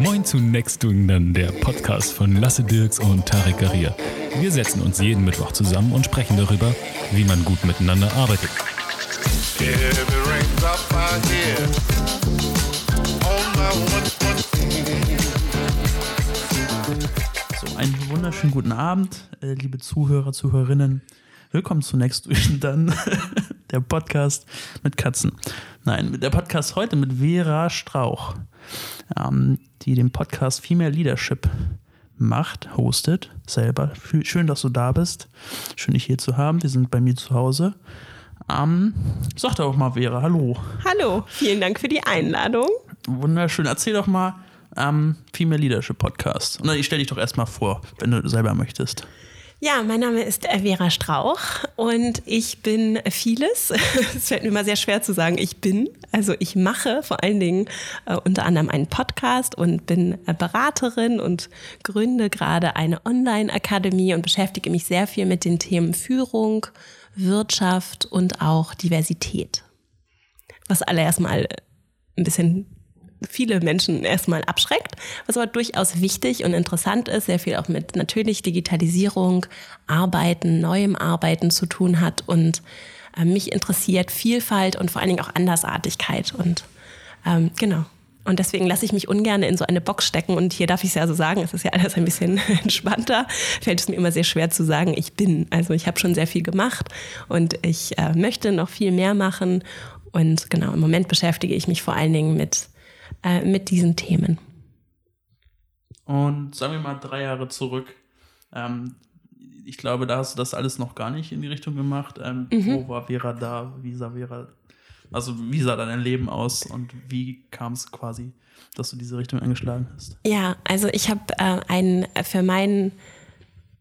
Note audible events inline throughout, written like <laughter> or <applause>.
Moin zu Next Doing Then, der Podcast von Lasse Dirks und Tarek Garia. Wir setzen uns jeden Mittwoch zusammen und sprechen darüber, wie man gut miteinander arbeitet. So, einen wunderschönen guten Abend, äh, liebe Zuhörer, Zuhörerinnen. Willkommen zu Next Doing Then, <laughs> der Podcast mit Katzen. Nein, der Podcast heute mit Vera Strauch, ähm, die den Podcast Female Leadership macht, hostet, selber. Schön, dass du da bist. Schön, dich hier zu haben. Wir sind bei mir zu Hause. Ähm, sag doch mal, Vera, hallo. Hallo, vielen Dank für die Einladung. Wunderschön. Erzähl doch mal ähm, Female Leadership Podcast. Und ich stelle dich doch erstmal vor, wenn du selber möchtest. Ja, mein Name ist Vera Strauch und ich bin vieles. <laughs> Es fällt mir immer sehr schwer zu sagen, ich bin. Also ich mache vor allen Dingen äh, unter anderem einen Podcast und bin äh, Beraterin und gründe gerade eine Online-Akademie und beschäftige mich sehr viel mit den Themen Führung, Wirtschaft und auch Diversität. Was alle erstmal ein bisschen viele Menschen erstmal abschreckt, was aber durchaus wichtig und interessant ist, sehr viel auch mit natürlich Digitalisierung, Arbeiten, neuem Arbeiten zu tun hat und äh, mich interessiert Vielfalt und vor allen Dingen auch Andersartigkeit und ähm, genau. Und deswegen lasse ich mich ungern in so eine Box stecken. Und hier darf ich es ja so sagen, es ist ja alles ein bisschen <laughs> entspannter. Fällt es mir immer sehr schwer zu sagen, ich bin. Also ich habe schon sehr viel gemacht und ich äh, möchte noch viel mehr machen. Und genau, im Moment beschäftige ich mich vor allen Dingen mit äh, mit diesen Themen. Und sagen wir mal drei Jahre zurück. Ähm, ich glaube, da hast du das alles noch gar nicht in die Richtung gemacht. Ähm, mhm. Wo war Vera da? Wie sah Vera, also wie sah dein Leben aus und wie kam es quasi, dass du diese Richtung eingeschlagen hast? Ja, also ich habe äh, einen für meinen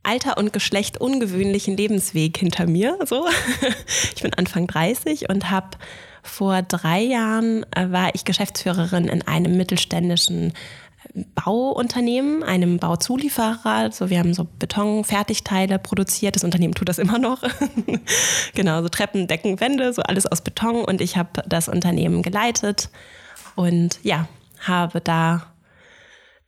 Alter und Geschlecht ungewöhnlichen Lebensweg hinter mir. So. <laughs> ich bin Anfang 30 und habe vor drei Jahren äh, war ich Geschäftsführerin in einem mittelständischen äh, Bauunternehmen, einem Bauzulieferer. Also wir haben so Betonfertigteile produziert. Das Unternehmen tut das immer noch. <laughs> genau, so Treppen, Decken, Wände, so alles aus Beton. Und ich habe das Unternehmen geleitet und ja, habe da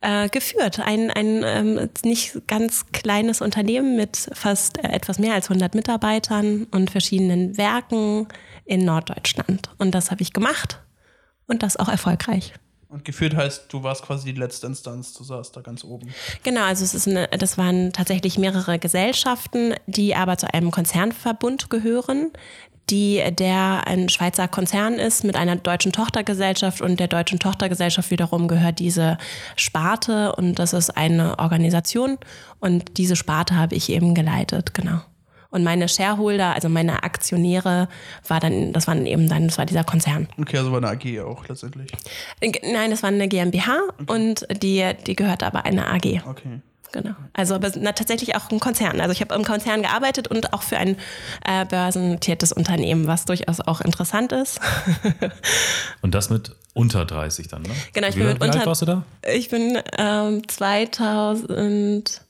äh, geführt. Ein, ein ähm, nicht ganz kleines Unternehmen mit fast äh, etwas mehr als 100 Mitarbeitern und verschiedenen Werken in Norddeutschland. Und das habe ich gemacht und das auch erfolgreich. Und geführt heißt, du warst quasi die letzte Instanz, du saßt da ganz oben. Genau, also es ist eine, das waren tatsächlich mehrere Gesellschaften, die aber zu einem Konzernverbund gehören, die der ein Schweizer Konzern ist mit einer deutschen Tochtergesellschaft und der deutschen Tochtergesellschaft wiederum gehört diese Sparte und das ist eine Organisation und diese Sparte habe ich eben geleitet, genau. Und meine Shareholder, also meine Aktionäre, war dann, das waren eben dann, das war dieser Konzern. Okay, also war eine AG auch letztendlich. Äh, nein, das war eine GmbH okay. und die, die gehört aber einer AG. Okay. Genau. Also aber na, tatsächlich auch ein Konzern. Also ich habe im Konzern gearbeitet und auch für ein äh, börsennotiertes Unternehmen, was durchaus auch interessant ist. <laughs> und das mit unter 30 dann, ne? Genau, ich wie, bin mit wie unter. Alt warst du da? Ich bin ähm, 2000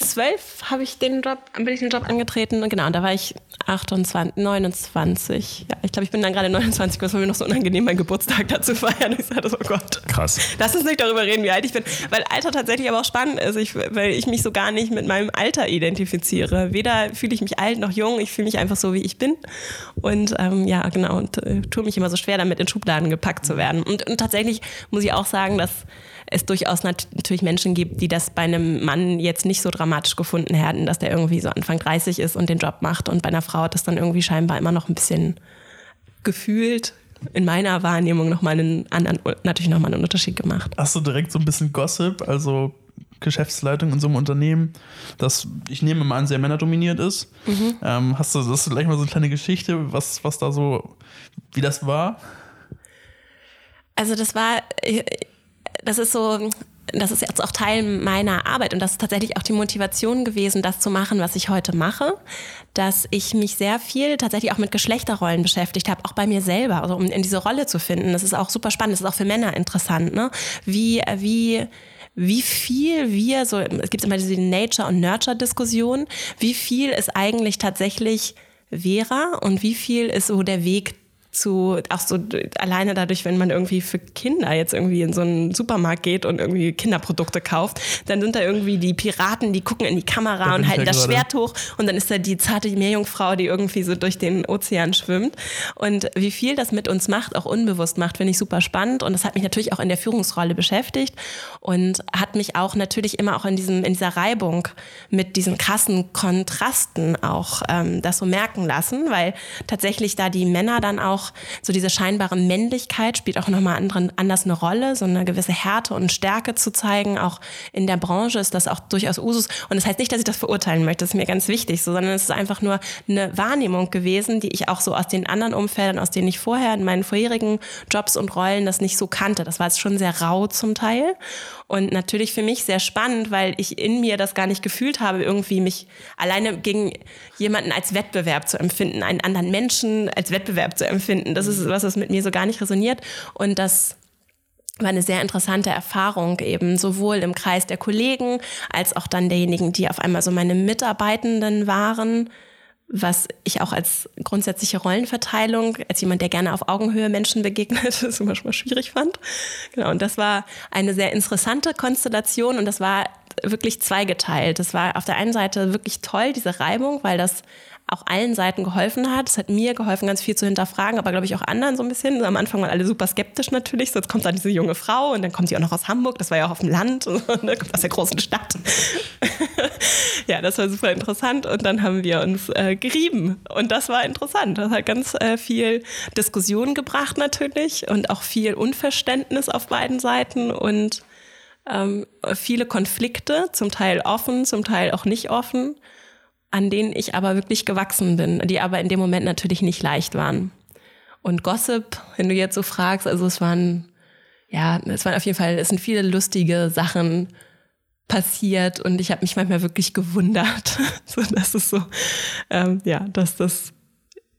zwölf habe ich den Job, bin ich den Job angetreten. Genau, und da war ich 28, 29. Ja, ich glaube, ich bin dann gerade 29, was war mir noch so unangenehm, meinen Geburtstag dazu feiern. Ich sagte, oh Gott. Krass. Lass uns nicht darüber reden, wie alt ich bin. Weil Alter tatsächlich aber auch spannend ist, ich, weil ich mich so gar nicht mit meinem Alter identifiziere. Weder fühle ich mich alt noch jung, ich fühle mich einfach so, wie ich bin. Und ähm, ja, genau, und äh, tue mich immer so schwer damit, in Schubladen gepackt zu werden. Und, und tatsächlich muss ich auch sagen, dass es durchaus natürlich Menschen gibt, die das bei einem Mann jetzt nicht so dramatisch gefunden hätten, dass der irgendwie so Anfang 30 ist und den Job macht. Und bei einer Frau hat das dann irgendwie scheinbar immer noch ein bisschen gefühlt in meiner Wahrnehmung nochmal einen anderen, natürlich nochmal einen Unterschied gemacht. Hast du direkt so ein bisschen Gossip, also Geschäftsleitung in so einem Unternehmen, das ich nehme mal an, sehr männerdominiert ist. Mhm. Ähm, hast du das gleich mal so eine kleine Geschichte, was, was da so, wie das war? Also das war, das ist so, das ist jetzt auch Teil meiner Arbeit und das ist tatsächlich auch die Motivation gewesen, das zu machen, was ich heute mache, dass ich mich sehr viel tatsächlich auch mit Geschlechterrollen beschäftigt habe, auch bei mir selber, also um in diese Rolle zu finden. Das ist auch super spannend, das ist auch für Männer interessant, ne? Wie, wie, wie viel wir, so, es gibt immer diese Nature- und Nurture-Diskussion, wie viel ist eigentlich tatsächlich Vera und wie viel ist so der Weg zu, auch so alleine dadurch, wenn man irgendwie für Kinder jetzt irgendwie in so einen Supermarkt geht und irgendwie Kinderprodukte kauft, dann sind da irgendwie die Piraten, die gucken in die Kamera Da und halten ja das gerade. Schwert hoch und dann ist da die zarte Meerjungfrau, die irgendwie so durch den Ozean schwimmt. Und wie viel das mit uns macht, auch unbewusst macht, finde ich super spannend. Und das hat mich natürlich auch in der Führungsrolle beschäftigt und hat mich auch natürlich immer auch in, diesem, in dieser Reibung mit diesen krassen Kontrasten auch ähm, das so merken lassen, weil tatsächlich da die Männer dann auch so diese scheinbare Männlichkeit spielt auch nochmal anderen, anders eine Rolle, so eine gewisse Härte und Stärke zu zeigen. Auch in der Branche ist das auch durchaus Usus. Und das heißt nicht, dass ich das verurteilen möchte, das ist mir ganz wichtig, so, sondern es ist einfach nur eine Wahrnehmung gewesen, die ich auch so aus den anderen Umfeldern, aus denen ich vorher in meinen vorherigen Jobs und Rollen das nicht so kannte. Das war jetzt schon sehr rau zum Teil. Und natürlich für mich sehr spannend, weil ich in mir das gar nicht gefühlt habe, irgendwie mich alleine gegen jemanden als Wettbewerb zu empfinden, einen anderen Menschen als Wettbewerb zu empfinden. Das ist was, was mit mir so gar nicht resoniert. Und das war eine sehr interessante Erfahrung eben, sowohl im Kreis der Kollegen als auch dann derjenigen, die auf einmal so meine Mitarbeitenden waren, was ich auch als grundsätzliche Rollenverteilung, als jemand, der gerne auf Augenhöhe Menschen begegnet, <laughs> das immer schon mal schwierig fand. Genau, und das war eine sehr interessante Konstellation und das war wirklich zweigeteilt. Das war auf der einen Seite wirklich toll, diese Reibung, weil das auch allen Seiten geholfen hat. Es hat mir geholfen, ganz viel zu hinterfragen, aber glaube ich auch anderen so ein bisschen. Am Anfang waren alle super skeptisch natürlich. So, jetzt kommt da diese junge Frau und dann kommt sie auch noch aus Hamburg. Das war ja auch auf dem Land und so, ne? kommt aus der großen Stadt. <laughs> ja, das war super interessant. Und dann haben wir uns äh, gerieben. Und das war interessant. Das hat ganz äh, viel Diskussion gebracht natürlich und auch viel Unverständnis auf beiden Seiten und ähm, viele Konflikte, zum Teil offen, zum Teil auch nicht offen, an denen ich aber wirklich gewachsen bin, die aber in dem Moment natürlich nicht leicht waren. Und Gossip, wenn du jetzt so fragst, also es waren, ja, es waren auf jeden Fall, es sind viele lustige Sachen passiert und ich habe mich manchmal wirklich gewundert, <laughs> dass es so, ähm, ja, dass das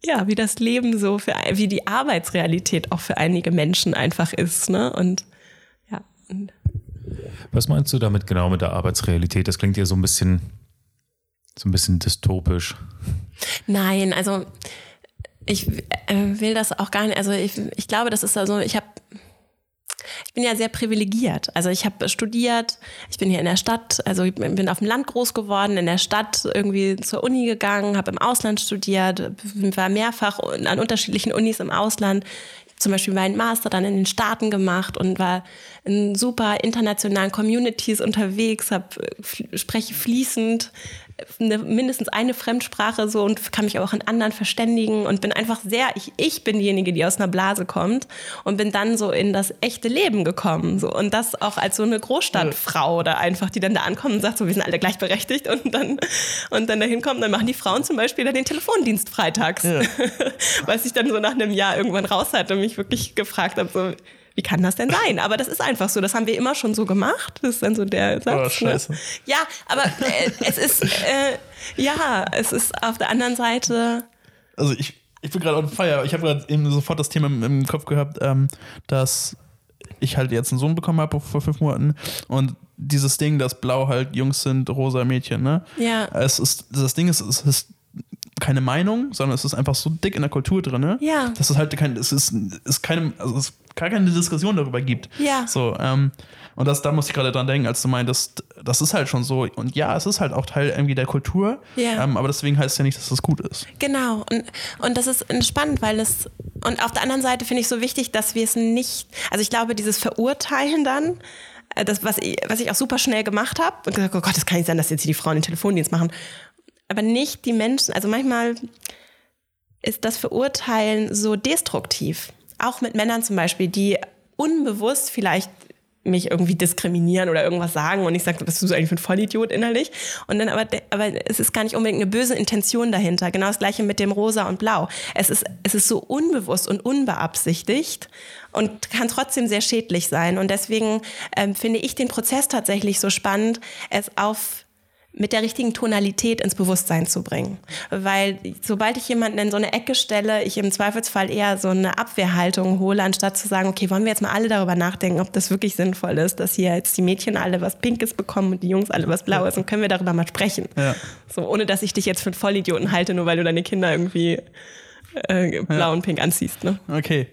ja, wie das Leben so für, wie die Arbeitsrealität auch für einige Menschen einfach ist, ne? Und ja, Was meinst du damit genau mit der Arbeitsrealität? Das klingt ja so ein bisschen, so ein bisschen dystopisch. Nein, also ich äh, will das auch gar nicht. Also ich, ich glaube, das ist also, ich habe, ich bin ja sehr privilegiert. Also ich habe studiert, ich bin hier in der Stadt, also ich bin auf dem Land groß geworden, in der Stadt irgendwie zur Uni gegangen, habe im Ausland studiert, war mehrfach an unterschiedlichen Unis im Ausland. Zum Beispiel meinen Master dann in den Staaten gemacht und war in super internationalen Communities unterwegs, hab, spreche fließend eine, mindestens eine Fremdsprache so und kann mich auch in anderen verständigen und bin einfach sehr, ich, ich bin diejenige, die aus einer Blase kommt und bin dann so in das echte Leben gekommen. So. Und das auch als so eine Großstadtfrau oder einfach, die dann da ankommt und sagt, so, wir sind alle gleichberechtigt und dann, und dann dahin kommen, dann machen die Frauen zum Beispiel dann den Telefondienst freitags. Ja. <laughs> Was ich dann so nach einem Jahr irgendwann raus hatte und mich wirklich gefragt habe, so, wie kann das denn sein? Aber das ist einfach so. Das haben wir immer schon so gemacht. Das ist dann so der Satz. Oh, scheiße. Ne? Ja, aber äh, es ist, äh, ja, es ist auf der anderen Seite. also ich, ich bin gerade on fire. Ich habe gerade eben sofort das Thema im, im Kopf gehabt, ähm, dass ich halt jetzt einen Sohn bekommen habe vor fünf Monaten und dieses Ding, dass blau halt Jungs sind, rosa Mädchen, ne? Ja. Es ist, das Ding ist, es ist keine Meinung, sondern es ist einfach so dick in der Kultur drin, ne? Ja. Dass es halt kein, es ist, ist keine, also es gar keine Diskussion darüber gibt. Ja. So, ähm, und das, da muss ich gerade dran denken, als du meintest, das ist halt schon so. Und ja, es ist halt auch Teil irgendwie der Kultur. Ja. Ähm, aber deswegen heißt es ja nicht, dass das gut ist. Genau. Und, und das ist spannend, weil es. Und auf der anderen Seite finde ich so wichtig, dass wir es nicht. Also ich glaube, dieses Verurteilen dann. äh, Das, was ich, was ich auch super schnell gemacht habe, und gesagt, oh Gott, das kann nicht sein, dass jetzt hier die Frauen den Telefondienst machen. Aber nicht die Menschen, also manchmal ist das Verurteilen so destruktiv. Auch mit Männern zum Beispiel, die unbewusst vielleicht mich irgendwie diskriminieren oder irgendwas sagen und ich sage, bist du eigentlich für ein Vollidiot innerlich? Und dann aber, aber es ist gar nicht unbedingt eine böse Intention dahinter. Genau das gleiche mit dem Rosa und Blau. Es ist, es ist so unbewusst und unbeabsichtigt und kann trotzdem sehr schädlich sein. Und deswegen ähm, finde ich den Prozess tatsächlich so spannend, es auf mit der richtigen Tonalität ins Bewusstsein zu bringen. Weil sobald ich jemanden in so eine Ecke stelle, ich im Zweifelsfall eher so eine Abwehrhaltung hole, anstatt zu sagen, okay, wollen wir jetzt mal alle darüber nachdenken, ob das wirklich sinnvoll ist, dass hier jetzt die Mädchen alle was Pinkes bekommen und die Jungs alle was Blaues und können wir darüber mal sprechen. Ja. So, ohne dass ich dich jetzt für einen Vollidioten halte, nur weil du deine Kinder irgendwie äh, blau ja. und pink anziehst. Ne? Okay.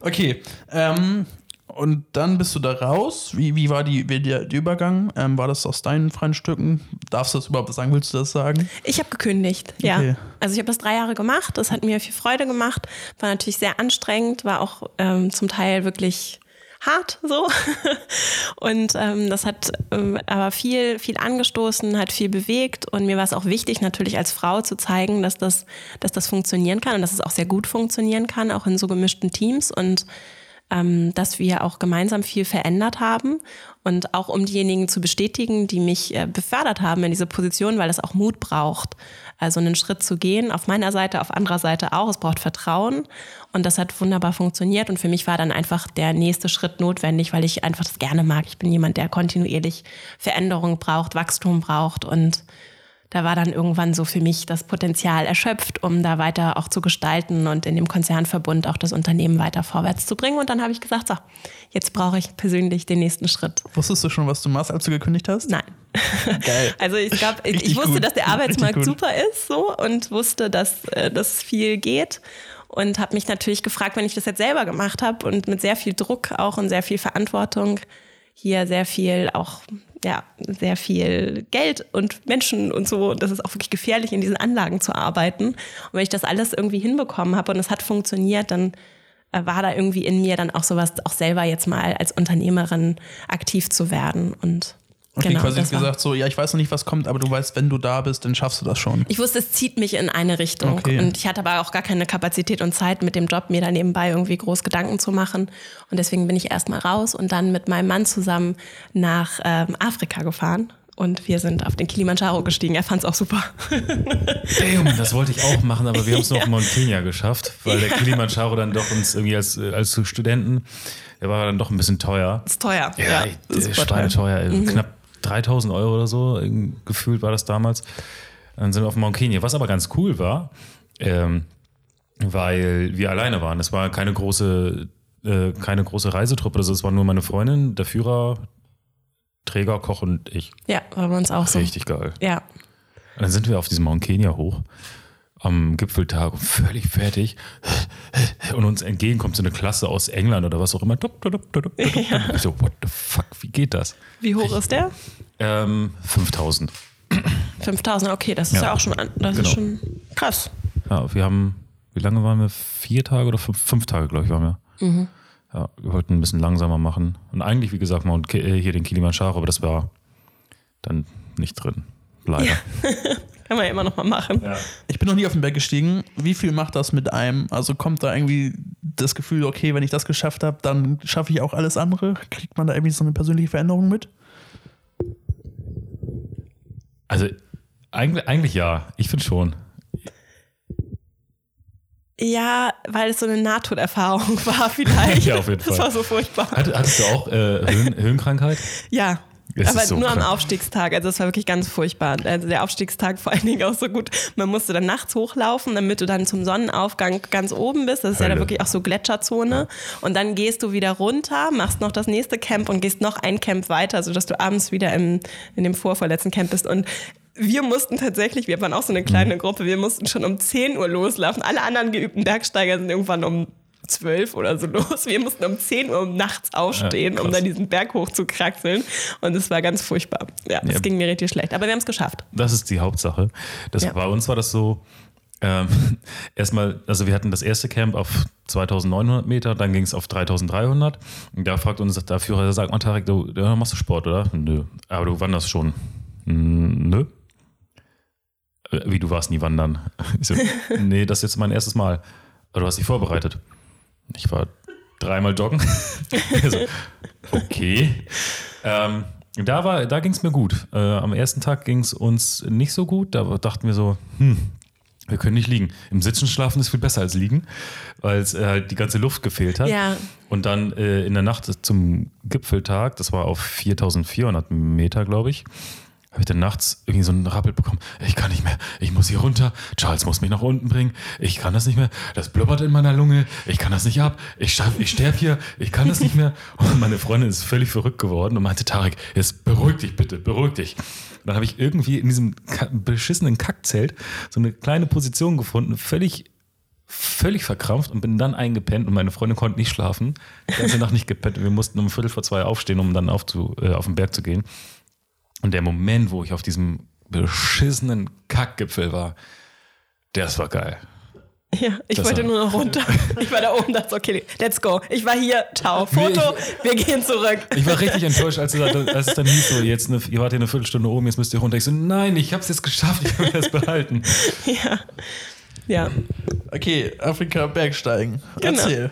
Okay. Ähm, und dann bist du da raus. Wie, wie war die, wie der, der Übergang? Ähm, war das aus deinen freien Stücken? Darfst du das überhaupt sagen? Willst du das sagen? Ich habe gekündigt, ja. Okay. Also ich habe das drei Jahre gemacht. Das hat mir viel Freude gemacht. War natürlich sehr anstrengend, war auch ähm, zum Teil wirklich hart so. <laughs> Und ähm, das hat ähm, aber viel, viel angestoßen, hat viel bewegt. Und mir war es auch wichtig, natürlich als Frau zu zeigen, dass das, dass das funktionieren kann und dass es auch sehr gut funktionieren kann, auch in so gemischten Teams. Und ähm, dass wir auch gemeinsam viel verändert haben und auch um diejenigen zu bestätigen, die mich äh, befördert haben in diese Position, weil es auch Mut braucht, also einen Schritt zu gehen, auf meiner Seite, auf anderer Seite auch. Es braucht Vertrauen und das hat wunderbar funktioniert und für mich war dann einfach der nächste Schritt notwendig, weil ich einfach das gerne mag. Ich bin jemand, der kontinuierlich Veränderung braucht, Wachstum braucht und da war dann irgendwann so für mich das Potenzial erschöpft, um da weiter auch zu gestalten und in dem Konzernverbund auch das Unternehmen weiter vorwärts zu bringen. Und dann habe ich gesagt, so, jetzt brauche ich persönlich den nächsten Schritt. Wusstest du schon, was du machst, als du gekündigt hast? Nein. <laughs> Geil. <laughs> Also ich glaube, ich wusste, gut. dass der <laughs> Arbeitsmarkt super ist so und wusste, dass äh, das viel geht und habe mich natürlich gefragt, wenn ich das jetzt selber gemacht habe und mit sehr viel Druck auch und sehr viel Verantwortung hier sehr viel auch ja, sehr viel Geld und Menschen und so. Das ist auch wirklich gefährlich, in diesen Anlagen zu arbeiten. Und wenn ich das alles irgendwie hinbekommen habe und es hat funktioniert, dann äh, war da irgendwie in mir dann auch sowas, auch selber jetzt mal als Unternehmerin aktiv zu werden und Okay, genau, quasi gesagt so, ja, ich weiß noch nicht, was kommt, aber du weißt, wenn du da bist, dann schaffst du das schon. Ich wusste, es zieht mich in eine Richtung. Okay. Und ich hatte aber auch gar keine Kapazität und Zeit mit dem Job, mir da nebenbei irgendwie groß Gedanken zu machen. Und deswegen bin ich erstmal raus und dann mit meinem Mann zusammen nach ähm, Afrika gefahren. Und wir sind auf den Kilimanjaro gestiegen. Er fand es auch super. <laughs> Damn, das wollte ich auch machen, aber wir haben es <laughs> noch ja. in Mount Kenya geschafft, weil der Kilimanjaro dann doch uns irgendwie als, als Studenten, der war dann doch ein bisschen teuer. Ist teuer. Ja, ja ist teuer. teuer. Mhm. Knapp 3000 Euro oder so, gefühlt war das damals. Dann sind wir auf Mount Kenya, was aber ganz cool war, ähm, weil wir alleine waren. Es war keine große, äh, keine große Reisetruppe, also es war nur meine Freundin, der Führer, Träger, Koch und ich. Ja, war bei uns auch so. Richtig geil. Ja. Und dann sind wir auf diesem Mount Kenya hoch am Gipfeltag völlig fertig und uns entgegenkommt so eine Klasse aus England oder was auch immer. Ja. Ich so, what the fuck, wie geht das? Wie hoch ich, ist der? Ähm, 5000. 5000, okay, das ist ja, ja auch schon, das genau. ist schon krass. Ja, wir haben, wie lange waren wir? Vier Tage oder fünf, fünf Tage, glaube ich, waren wir. Mhm. Ja, wir wollten ein bisschen langsamer machen. Und eigentlich, wie gesagt, mal äh, hier den Kilimanjaro, aber das war dann nicht drin. Leider. <laughs> Kann man ja immer noch mal machen. Ja. Ich bin noch nie auf den Berg gestiegen. Wie viel macht das mit einem? Also kommt da irgendwie das Gefühl, okay, wenn ich das geschafft habe, dann schaffe ich auch alles andere? Kriegt man da irgendwie so eine persönliche Veränderung mit? Also eigentlich, eigentlich ja. Ich finde schon. Ja, weil es so eine Nahtoderfahrung <laughs> war vielleicht. ja, auf jeden Fall. Das war so furchtbar. Hattest du auch äh, Höhen, Höhenkrankheit? Ja, es aber so nur krank. am Aufstiegstag. Also es war wirklich ganz furchtbar. Also der Aufstiegstag vor allen Dingen auch so gut. Man musste dann nachts hochlaufen, damit du dann zum Sonnenaufgang ganz oben bist. Das ist Hölle. ja da wirklich auch so Gletscherzone. Ja. Und dann gehst du wieder runter, machst noch das nächste Camp und gehst noch ein Camp weiter, sodass du abends wieder im, in dem vorvorletzten Camp bist. Und wir mussten tatsächlich, wir waren auch so eine kleine mhm. Gruppe, wir mussten schon um 10 Uhr loslaufen. Alle anderen geübten Bergsteiger sind irgendwann um zwölf oder so <laughs> los. Wir mussten um 10 Uhr nachts aufstehen, ja, um dann diesen Berg hoch zu kraxeln. Und es war ganz furchtbar. Ja, es ja. ging mir richtig schlecht. Aber wir haben es geschafft. Das ist die Hauptsache. Das, ja. Bei uns war das so, ähm, <laughs> erstmal, also wir hatten das erste Camp auf 2900 Meter, dann ging es auf 3300. Und da fragt uns der Führer, sagt man, Tarek, du, du machst du Sport, oder? Nö. Aber du wanderst schon. Nö. Äh, wie, du warst nie wandern? <laughs> Ich so, nee, das ist jetzt mein erstes Mal. Aber du hast dich vorbereitet. Ich war dreimal joggen. <laughs> also, okay. Ähm, da da ging es mir gut. Äh, am ersten Tag ging es uns nicht so gut. Da dachten wir so, hm, wir können nicht liegen. Im Sitzen schlafen ist viel besser als liegen, weil es äh, halt die ganze Luft gefehlt hat. Ja. Und dann äh, in der Nacht zum Gipfeltag, das war auf 4400 Meter, glaube ich, habe ich dann nachts irgendwie so einen Rappel bekommen. Ich kann nicht mehr, ich muss hier runter. Charles muss mich nach unten bringen. Ich kann das nicht mehr. Das blubbert in meiner Lunge. Ich kann das nicht ab. Ich, ich sterbe hier. Ich kann das nicht mehr. Und meine Freundin ist völlig verrückt geworden und meinte, Tarek, jetzt beruhig dich bitte, beruhig dich. Und dann habe ich irgendwie in diesem beschissenen Kackzelt so eine kleine Position gefunden, völlig völlig verkrampft und bin dann eingepennt und meine Freundin konnte nicht schlafen. Die ganze Nacht nicht gepennt. Wir mussten um Viertel vor zwei aufstehen, um dann auf, zu, äh, auf den Berg zu gehen. Und der Moment, wo ich auf diesem beschissenen Kackgipfel war, das war geil. Ja, ich Das wollte war- nur noch <laughs> runter. Ich war da oben, dachte, okay, let's go. Ich war hier, ciao, Foto, wir gehen zurück. Ich war richtig enttäuscht, als es, als es dann hieß, so, jetzt eine, ihr wart hier eine Viertelstunde oben, jetzt müsst ihr runter. Ich so, nein, ich hab's jetzt geschafft, ich habe das behalten. <laughs> Ja. Ja. Okay, Afrika Bergsteigen. Genau. Erzähl.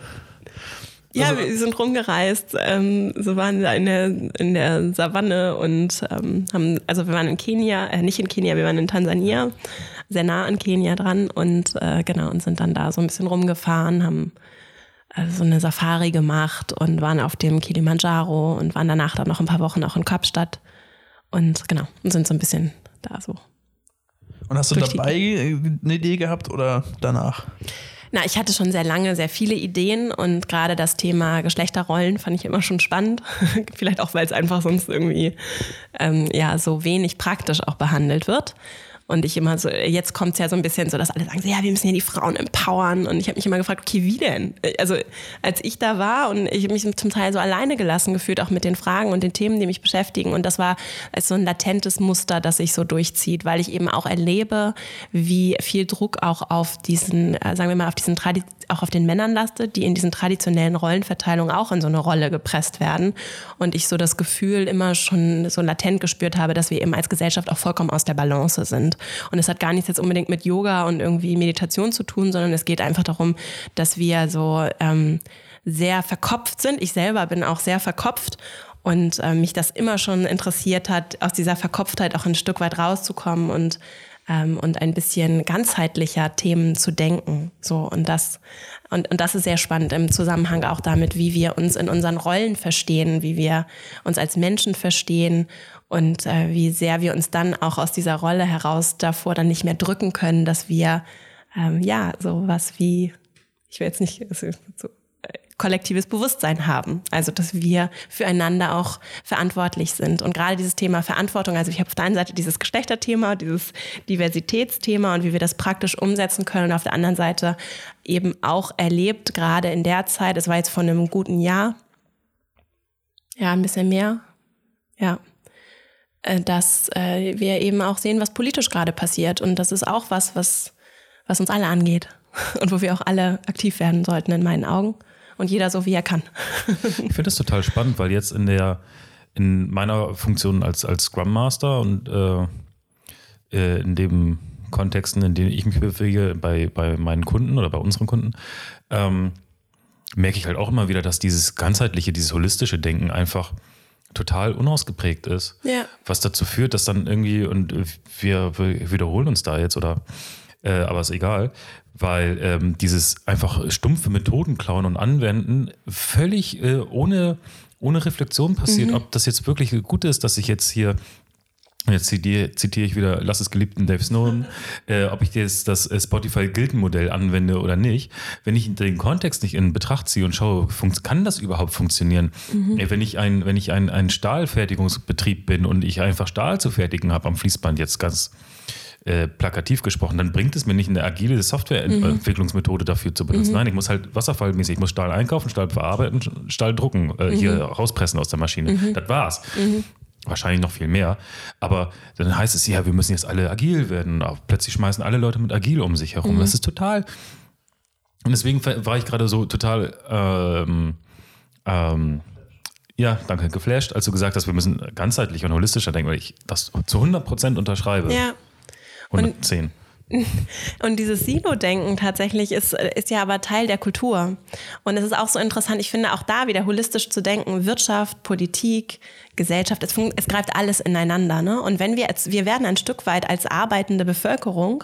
Ja, Also- wir sind rumgereist, ähm, so waren wir in der, in der Savanne und ähm, haben, also wir waren in Kenia, äh, nicht in Kenia, wir waren in Tansania, sehr nah an Kenia dran und äh, genau, und sind dann da so ein bisschen rumgefahren, haben äh, so eine Safari gemacht und waren auf dem Kilimanjaro und waren danach dann noch ein paar Wochen auch in Kapstadt und genau, und sind so ein bisschen da so Und hast du dabei eine Idee gehabt oder danach? Na, ich hatte schon sehr lange sehr viele Ideen und gerade das Thema Geschlechterrollen fand ich immer schon spannend. <laughs> Vielleicht auch, weil es einfach sonst irgendwie ähm, ja so wenig praktisch auch behandelt wird. Und ich immer so, jetzt kommt es ja so ein bisschen so, dass alle sagen, ja, wir müssen ja die Frauen empowern. Und ich habe mich immer gefragt, okay, wie denn? Also als ich da war und ich habe mich zum Teil so alleine gelassen gefühlt, auch mit den Fragen und den Themen, die mich beschäftigen. Und das war so ein latentes Muster, das sich so durchzieht, weil ich eben auch erlebe, wie viel Druck auch auf diesen, äh, sagen wir mal, auf diesen Tradi auch auf den Männern lastet, die in diesen traditionellen Rollenverteilungen auch in so eine Rolle gepresst werden. Und ich so das Gefühl immer schon so latent gespürt habe, dass wir eben als Gesellschaft auch vollkommen aus der Balance sind. Und es hat gar nichts jetzt unbedingt mit Yoga und irgendwie Meditation zu tun, sondern es geht einfach darum, dass wir so ähm, sehr verkopft sind. Ich selber bin auch sehr verkopft und äh, mich das immer schon interessiert hat, aus dieser Verkopftheit auch ein Stück weit rauszukommen und ähm, und ein bisschen ganzheitlicher Themen zu denken. So und das und, und das ist sehr spannend im Zusammenhang auch damit, wie wir uns in unseren Rollen verstehen, wie wir uns als Menschen verstehen und äh, wie sehr wir uns dann auch aus dieser Rolle heraus davor dann nicht mehr drücken können, dass wir ähm, ja sowas wie ich will jetzt nicht also, so, äh, kollektives Bewusstsein haben. Also, dass wir füreinander auch verantwortlich sind. Und gerade dieses Thema Verantwortung, also ich habe auf der einen Seite dieses Geschlechterthema, dieses Diversitätsthema und wie wir das praktisch umsetzen können. Und auf der anderen Seite eben auch erlebt, gerade in der Zeit, es war jetzt vor einem guten Jahr, ja, ein bisschen mehr, ja, dass äh, wir eben auch sehen, was politisch gerade passiert. Und das ist auch was, was, was uns alle angeht <laughs> und wo wir auch alle aktiv werden sollten, in meinen Augen. Und jeder so, wie er kann. <laughs> Ich finde das total spannend, weil jetzt in der in meiner Funktion als, als Scrum Master und äh, äh, in dem Kontexten, in denen ich mich bewege, bei, bei meinen Kunden oder bei unseren Kunden, ähm, merke ich halt auch immer wieder, dass dieses ganzheitliche, dieses holistische Denken einfach total unausgeprägt ist. Ja. Was dazu führt, dass dann irgendwie, und wir, wiederholen uns da jetzt, oder äh, aber ist egal, weil ähm, dieses einfach stumpfe Methoden klauen und anwenden völlig äh, ohne, ohne Reflexion passiert, ob das jetzt wirklich gut ist, dass ich jetzt hier und Jetzt zitiere, zitiere ich wieder Lass es geliebten Dave Snowden, <laughs> äh, ob ich jetzt das äh, Spotify-Gildenmodell anwende oder nicht. Wenn ich den Kontext nicht in Betracht ziehe und schaue, kann das überhaupt funktionieren? Äh, wenn ich ein, wenn ich ein, ein Stahlfertigungsbetrieb bin und ich einfach Stahl zu fertigen habe am Fließband, jetzt ganz äh, plakativ gesprochen, dann bringt es mir nicht eine agile Softwareentwicklungsmethode dafür zu benutzen. Nein, ich muss halt wasserfallmäßig, ich muss Stahl einkaufen, Stahl verarbeiten, Stahl drucken, äh, hier rauspressen aus der Maschine. Das war's. Wahrscheinlich noch viel mehr. Aber dann heißt es, ja, wir müssen jetzt alle agil werden. Aber plötzlich schmeißen alle Leute mit agil um sich herum. Das ist total. Und deswegen war ich gerade so total, ähm, ähm, ja, danke, geflasht, als du gesagt hast, wir müssen ganzheitlich und holistischer denken, weil ich das zu 100% unterschreibe. Ja. 110. Und dieses Silo-Denken tatsächlich ist, ist ja aber Teil der Kultur. Und es ist auch so interessant, ich finde auch da wieder holistisch zu denken, Wirtschaft, Politik, Gesellschaft, es, es greift alles ineinander. Ne? Und wenn wir wir werden ein Stück weit als arbeitende Bevölkerung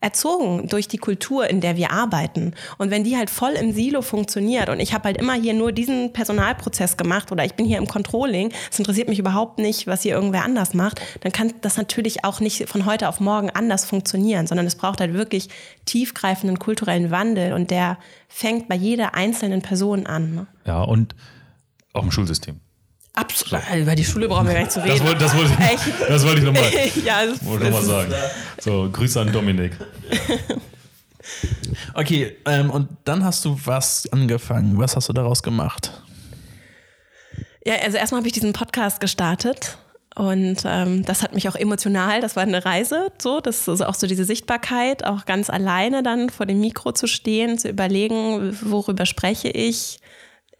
erzogen durch die Kultur, in der wir arbeiten. Und wenn die halt voll im Silo funktioniert und ich habe halt immer hier nur diesen Personalprozess gemacht oder ich bin hier im Controlling, es interessiert mich überhaupt nicht, was hier irgendwer anders macht, dann kann das natürlich auch nicht von heute auf morgen anders funktionieren, sondern es braucht halt wirklich tiefgreifenden kulturellen Wandel und der fängt bei jeder einzelnen Person an. Ne? Ja, und auch im Schulsystem. Absolut. Über die Schule brauchen wir gar nicht zu reden. Das wollte, das <laughs> wollte, Echt? das wollte ich nochmal ja, das, wollte ich noch mal <laughs> sagen. So, Grüße an Dominik. <laughs> Okay, ähm, und dann hast du was angefangen. Was hast du daraus gemacht? Ja, also erstmal habe ich diesen Podcast gestartet und ähm, das hat mich auch emotional, das war eine Reise, so, das ist also auch so diese Sichtbarkeit, auch ganz alleine dann vor dem Mikro zu stehen, zu überlegen, worüber spreche ich,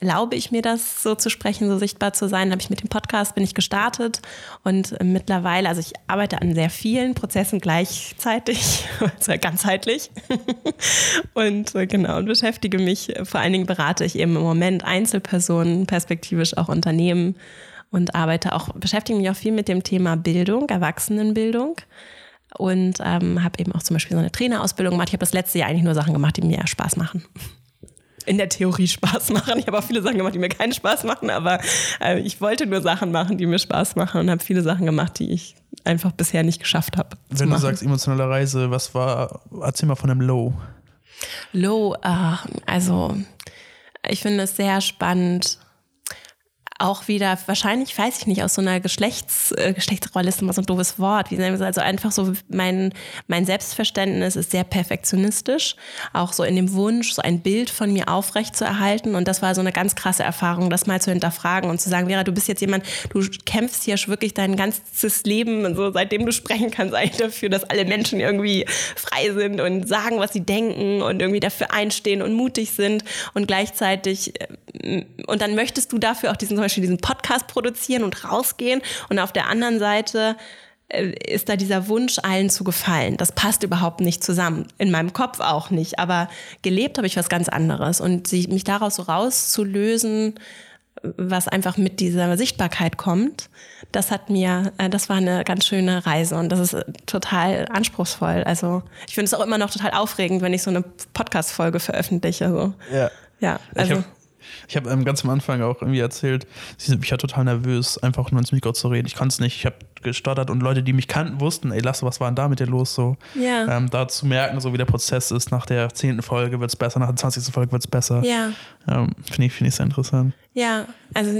erlaube ich mir das so zu sprechen, so sichtbar zu sein, habe ich mit dem Podcast bin ich gestartet. Und mittlerweile, also ich arbeite an sehr vielen Prozessen gleichzeitig, <laughs> also ganzheitlich. <laughs> Und äh, genau und beschäftige mich, vor allen Dingen berate ich eben im Moment Einzelpersonen, perspektivisch auch Unternehmen und arbeite auch, beschäftige mich auch viel mit dem Thema Bildung, Erwachsenenbildung. Und ähm, habe eben auch zum Beispiel so eine Trainerausbildung gemacht. Ich habe das letzte Jahr eigentlich nur Sachen gemacht, die mir Spaß machen in der Theorie Spaß machen. Ich habe auch viele Sachen gemacht, die mir keinen Spaß machen, aber äh, ich wollte nur Sachen machen, die mir Spaß machen und habe viele Sachen gemacht, die ich einfach bisher nicht geschafft habe. Wenn du sagst emotionale Reise, was war, erzähl mal von einem Low. Low, äh, also ich finde es sehr spannend, auch wieder, wahrscheinlich, weiß ich nicht, aus so einer Geschlechts, äh, Geschlechtsrolle ist immer so ein doofes Wort. Wie nennen wir Also einfach so, mein, mein Selbstverständnis ist sehr perfektionistisch. Auch so in dem Wunsch, so ein Bild von mir aufrecht zu erhalten. Und das war so eine ganz krasse Erfahrung, das mal zu hinterfragen und zu sagen, Vera, du bist jetzt jemand, du kämpfst hier wirklich dein ganzes Leben, so, seitdem du sprechen kannst, eigentlich dafür, dass alle Menschen irgendwie frei sind und sagen, was sie denken und irgendwie dafür einstehen und mutig sind. Und gleichzeitig, äh, und dann möchtest du dafür auch diesen Beispiel diesen Podcast produzieren und rausgehen und auf der anderen Seite äh, ist da dieser Wunsch, allen zu gefallen. Das passt überhaupt nicht zusammen. In meinem Kopf auch nicht. Aber gelebt habe ich was ganz anderes. Und mich daraus so rauszulösen, was einfach mit dieser Sichtbarkeit kommt, das hat mir, äh, das war eine ganz schöne Reise und das ist äh, total anspruchsvoll. Also ich finde es auch immer noch total aufregend, wenn ich so eine Podcast-Folge veröffentliche. So. Ja. Ja, also. Ich habe ähm, ganz am Anfang auch irgendwie erzählt, ich war total nervös, einfach nur ins Mikro zu reden. Ich konnte es nicht. Ich habe gestottert und Leute, die mich kannten, wussten, ey, Lasse, was war denn da mit dir los? So, ja. ähm, da zu merken, so wie der Prozess ist, nach der zehnten Folge wird es besser, nach der zwanzigsten Folge wird es besser. Ja. Ähm, Finde ich, find ich sehr interessant. Ja, also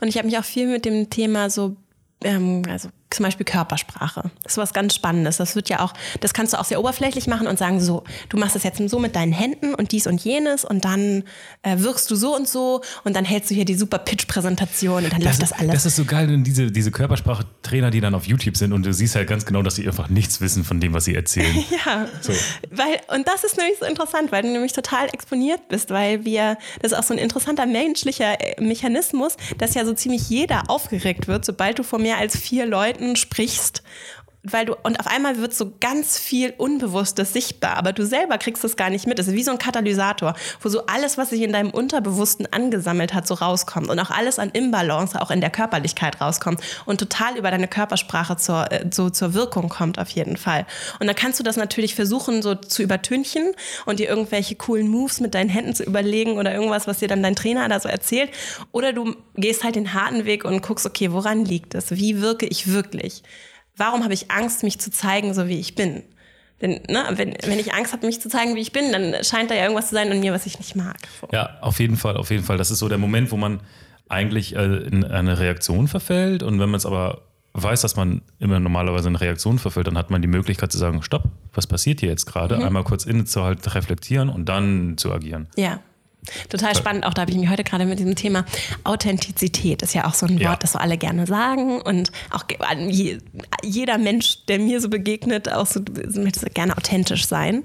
und ich habe mich auch viel mit dem Thema so ähm, also zum Beispiel Körpersprache. Das ist was ganz Spannendes. Das wird ja auch, das kannst du auch sehr oberflächlich machen und sagen, so, du machst das jetzt so mit deinen Händen und dies und jenes und dann äh, wirkst du so und so und dann hältst du hier die super Pitch-Präsentation und dann läuft das alles. Das ist so geil, diese, diese Körpersprache-Trainer, die dann auf YouTube sind und du siehst halt ganz genau, dass sie einfach nichts wissen von dem, was sie erzählen. <laughs> ja, so. weil, und das ist nämlich so interessant, weil du nämlich total exponiert bist, weil wir, das ist auch so ein interessanter menschlicher äh, Mechanismus, dass ja so ziemlich jeder aufgeregt wird, sobald du vor mehr als vier Leuten Leuten sprichst weil du, und auf einmal wird so ganz viel Unbewusstes sichtbar, aber du selber kriegst es gar nicht mit. Es ist wie so ein Katalysator, wo so alles, was sich in deinem Unterbewussten angesammelt hat, so rauskommt und auch alles an Imbalance, auch in der Körperlichkeit rauskommt und total über deine Körpersprache zur, äh, so zur Wirkung kommt auf jeden Fall. Und dann kannst du das natürlich versuchen, so zu übertünchen und dir irgendwelche coolen Moves mit deinen Händen zu überlegen oder irgendwas, was dir dann dein Trainer da so erzählt. Oder du gehst halt den harten Weg und guckst, okay, woran liegt es? Wie wirke ich wirklich? Warum habe ich Angst, mich zu zeigen, so wie ich bin? Denn, ne, wenn, wenn ich Angst habe, mich zu zeigen, wie ich bin, dann scheint da ja irgendwas zu sein in mir, was ich nicht mag. Ja, auf jeden Fall, auf jeden Fall. Das ist so der Moment, wo man eigentlich äh, in eine Reaktion verfällt. Und wenn man es aber weiß, dass man immer normalerweise in eine Reaktion verfällt, dann hat man die Möglichkeit zu sagen, stopp, was passiert hier jetzt gerade? Mhm. Einmal kurz innezuhalten, reflektieren und dann zu agieren. Ja, Total spannend, auch da habe ich mich heute gerade mit diesem Thema Authentizität, ist ja auch so ein Wort, ja. das so alle gerne sagen und auch jeder Mensch, der mir so begegnet, auch so, möchte gerne authentisch sein.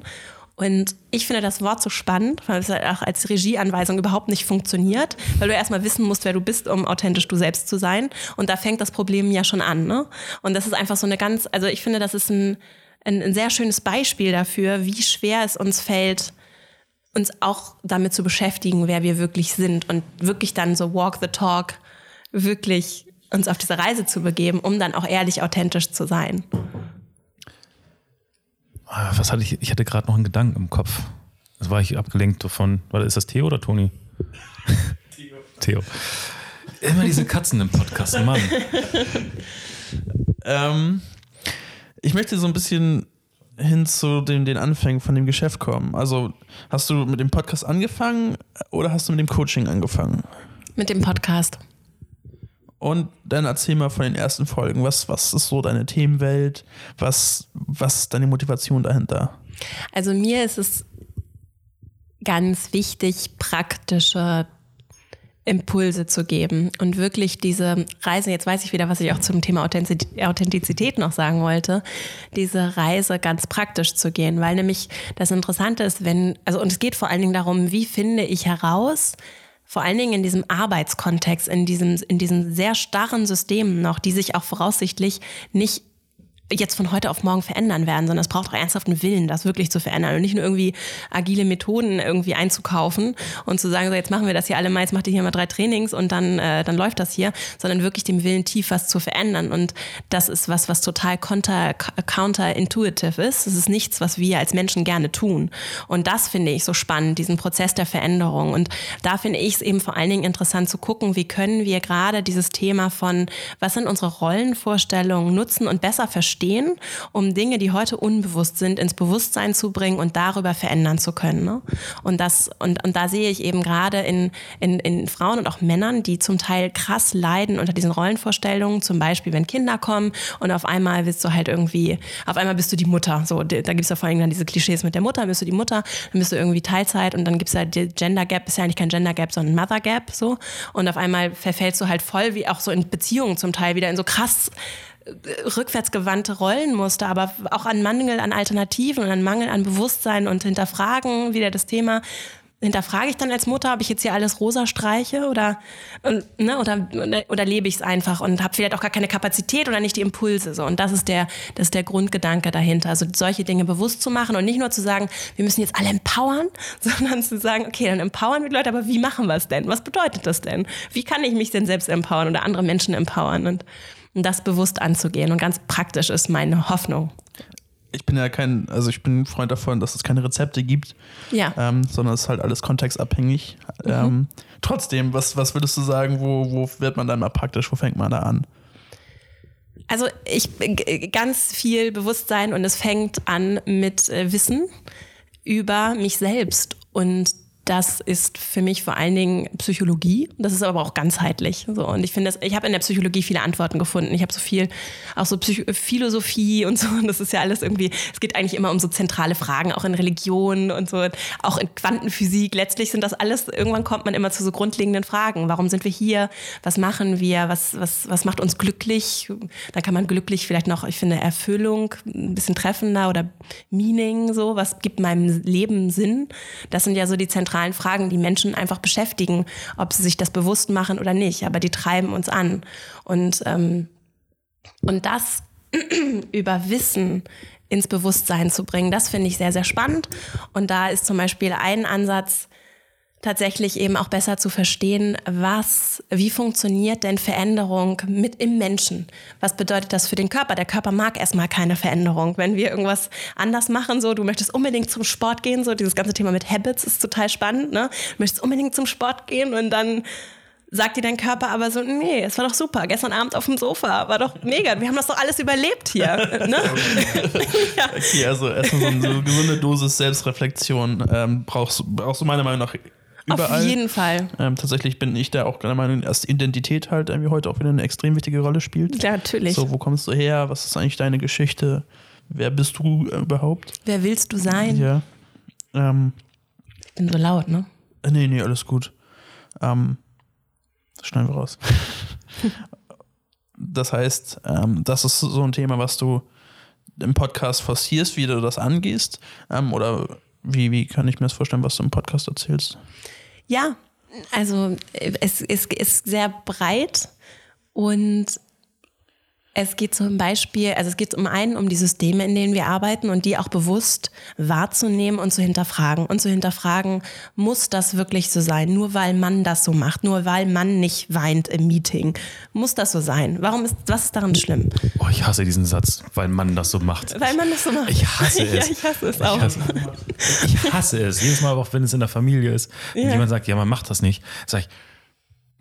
Und ich finde das Wort so spannend, weil es halt auch als Regieanweisung überhaupt nicht funktioniert, weil du erstmal wissen musst, wer du bist, um authentisch du selbst zu sein. Und da fängt das Problem ja schon an. Ne? Und das ist einfach so eine ganz, also ich finde, das ist ein, ein, ein sehr schönes Beispiel dafür, wie schwer es uns fällt, uns auch damit zu beschäftigen, wer wir wirklich sind und wirklich dann so walk the talk, wirklich uns auf diese Reise zu begeben, um dann auch ehrlich authentisch zu sein. Ah, was hatte ich? Ich hatte gerade noch einen Gedanken im Kopf. Das war ich abgelenkt davon. Ist das Theo oder Toni? Theo. Theo. Immer diese Katzen im Podcast, Mann. <laughs> ähm, ich möchte so ein bisschen hin zu den, den Anfängen von dem Geschäft kommen? Also hast du mit dem Podcast angefangen oder hast du mit dem Coaching angefangen? Mit dem Podcast. Und dann erzähl mal von den ersten Folgen. Was, was ist so deine Themenwelt? Was, was ist deine Motivation dahinter? Also mir ist es ganz wichtig, praktische Impulse zu geben und wirklich diese Reise, jetzt weiß ich wieder, was ich auch zum Thema Authentizität noch sagen wollte, diese Reise ganz praktisch zu gehen, weil nämlich das Interessante ist, wenn, also und es geht vor allen Dingen darum, wie finde ich heraus, vor allen Dingen in diesem Arbeitskontext, in diesem, in diesen sehr starren Systemen noch, die sich auch voraussichtlich nicht jetzt von heute auf morgen verändern werden, sondern es braucht auch ernsthaften Willen, das wirklich zu verändern und nicht nur irgendwie agile Methoden irgendwie einzukaufen und zu sagen, so jetzt machen wir das hier alle mal, jetzt macht ihr hier mal drei Trainings und dann, äh, dann läuft das hier, sondern wirklich dem Willen tief was zu verändern. Und das ist was, was total counter, counterintuitive ist. Es ist nichts, was wir als Menschen gerne tun. Und das finde ich so spannend, diesen Prozess der Veränderung. Und da finde ich es eben vor allen Dingen interessant zu gucken, wie können wir gerade dieses Thema von, was sind unsere Rollenvorstellungen nutzen und besser verstehen, verstehen, um Dinge, die heute unbewusst sind, ins Bewusstsein zu bringen und darüber verändern zu können. Ne? Und, das, und, und da sehe ich eben gerade in, in, in Frauen und auch Männern, die zum Teil krass leiden unter diesen Rollenvorstellungen, zum Beispiel, wenn Kinder kommen und auf einmal bist du halt irgendwie, auf einmal bist du die Mutter. So, da gibt es ja vor allem dann diese Klischees mit der Mutter, bist du die Mutter, dann bist du irgendwie Teilzeit und dann gibt es ja die Gender Gap, ist ja eigentlich kein Gender Gap, sondern Mother Gap so. Und auf einmal verfällst du halt voll, wie auch so in Beziehungen zum Teil wieder in so krass rückwärtsgewandte Rollenmuster, aber auch an Mangel an Alternativen und an Mangel an Bewusstsein und hinterfragen wieder das Thema. Hinterfrage ich dann als Mutter, ob ich jetzt hier alles rosa streiche oder, ne, oder, oder lebe ich es einfach und habe vielleicht auch gar keine Kapazität oder nicht die Impulse. So. Und das ist, der, das ist der Grundgedanke dahinter. Also solche Dinge bewusst zu machen und nicht nur zu sagen, wir müssen jetzt alle empowern, <laughs> sondern zu sagen, okay, dann empowern wir die Leute, aber wie machen wir es denn? Was bedeutet das denn? Wie kann ich mich denn selbst empowern oder andere Menschen empowern? Und das bewusst anzugehen. Und ganz praktisch ist meine Hoffnung. Ich bin ja kein, also ich bin ein Freund davon, dass es keine Rezepte gibt, ja. ähm, sondern es ist halt alles kontextabhängig. Mhm. Ähm, trotzdem, was, was würdest du sagen, wo, wo wird man dann mal praktisch, wo fängt man da an? Also ich ganz viel Bewusstsein und es fängt an mit äh, Wissen über mich selbst und das ist für mich vor allen Dingen Psychologie. Das ist aber auch ganzheitlich. So. Und ich finde, ich habe in der Psychologie viele Antworten gefunden. Ich habe so viel, auch so Psych Philosophie und so. Und das ist ja alles irgendwie, es geht eigentlich immer um so zentrale Fragen, auch in Religion und so, auch in Quantenphysik. Letztlich sind das alles, irgendwann kommt man immer zu so grundlegenden Fragen. Warum sind wir hier? Was machen wir? Was, was, was macht uns glücklich? Da kann man glücklich vielleicht noch, ich finde, Erfüllung ein bisschen treffender oder Meaning, so. Was gibt meinem Leben Sinn? Das sind ja so die zentralen zentralen Fragen, die Menschen einfach beschäftigen, ob sie sich das bewusst machen oder nicht. Aber die treiben uns an. Und, ähm, und das <clears throat> über Wissen ins Bewusstsein zu bringen, das finde ich sehr, sehr spannend. Und da ist zum Beispiel ein Ansatz, tatsächlich eben auch besser zu verstehen, was, wie funktioniert denn Veränderung mit im Menschen? Was bedeutet das für den Körper? Der Körper mag erstmal keine Veränderung. Wenn wir irgendwas anders machen, so, du möchtest unbedingt zum Sport gehen, so, dieses ganze Thema mit Habits ist total spannend, ne? Du möchtest unbedingt zum Sport gehen und dann sagt dir dein Körper aber so, nee, es war doch super, gestern Abend auf dem Sofa, war doch mega, wir haben das doch alles überlebt hier. <laughs> ne? <laughs> ja. Okay, also erstmal so eine gesunde Dosis Selbstreflexion ähm, brauchst, brauchst du meiner Meinung nach überall. Auf jeden Fall. Ähm, tatsächlich bin ich da auch der Meinung, dass Identität halt irgendwie heute auch wieder eine extrem wichtige Rolle spielt. Ja, natürlich. So, wo kommst du her? Was ist eigentlich deine Geschichte? Wer bist du äh, überhaupt? Wer willst du sein? Ja. Ähm, ich bin so laut, ne? Äh, nee, nee, alles gut. Ähm, das schneiden wir raus. <laughs> das heißt, ähm, das ist so ein Thema, was du im Podcast forcierst, wie du das angehst? Ähm, oder wie, wie kann ich mir das vorstellen, was du im Podcast erzählst? Ja, also es, es ist sehr breit und es geht zum Beispiel, also es geht um einen um die Systeme, in denen wir arbeiten und die auch bewusst wahrzunehmen und zu hinterfragen. Und zu hinterfragen, muss das wirklich so sein? Nur weil man das so macht, nur weil man nicht weint im Meeting. Muss das so sein? Warum ist, was ist daran schlimm? Oh, ich hasse diesen Satz, weil man das so macht. Weil man das so macht. Ich hasse <laughs> es. ja, ich hasse es auch. Ich hasse, ich hasse es. Jedes Mal, auch wenn es in der Familie ist und ja. jemand sagt, ja, man macht das nicht, sage ich,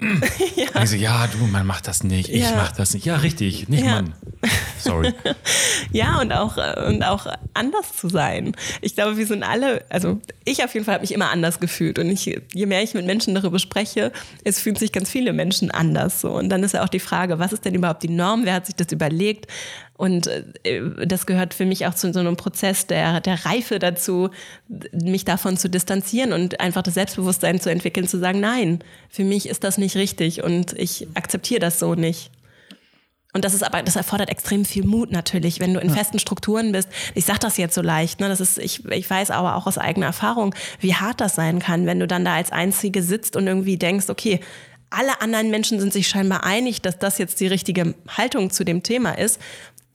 <laughs> ja. Und ich so, ja, du, man macht das nicht, ich ja. mach das nicht. Ja, richtig, nicht ja. Mann. Sorry. <laughs> ja, und auch, äh, und auch anders zu sein. Ich glaube, wir sind alle, also ich auf jeden Fall habe mich immer anders gefühlt. Und ich, je mehr ich mit Menschen darüber spreche, es fühlen sich ganz viele Menschen anders. So. Und dann ist ja auch die Frage, was ist denn überhaupt die Norm? Wer hat sich das überlegt? Und äh, das gehört für mich auch zu so einem Prozess der, der Reife dazu, mich davon zu distanzieren und einfach das Selbstbewusstsein zu entwickeln, zu sagen, nein, für mich ist das nicht richtig und ich akzeptiere das so nicht. Und das ist aber, das erfordert extrem viel Mut natürlich, wenn du in festen Strukturen bist. Ich sage das jetzt so leicht, ne? Das ist, ich, ich weiß aber auch aus eigener Erfahrung, wie hart das sein kann, wenn du dann da als Einzige sitzt und irgendwie denkst, okay, alle anderen Menschen sind sich scheinbar einig, dass das jetzt die richtige Haltung zu dem Thema ist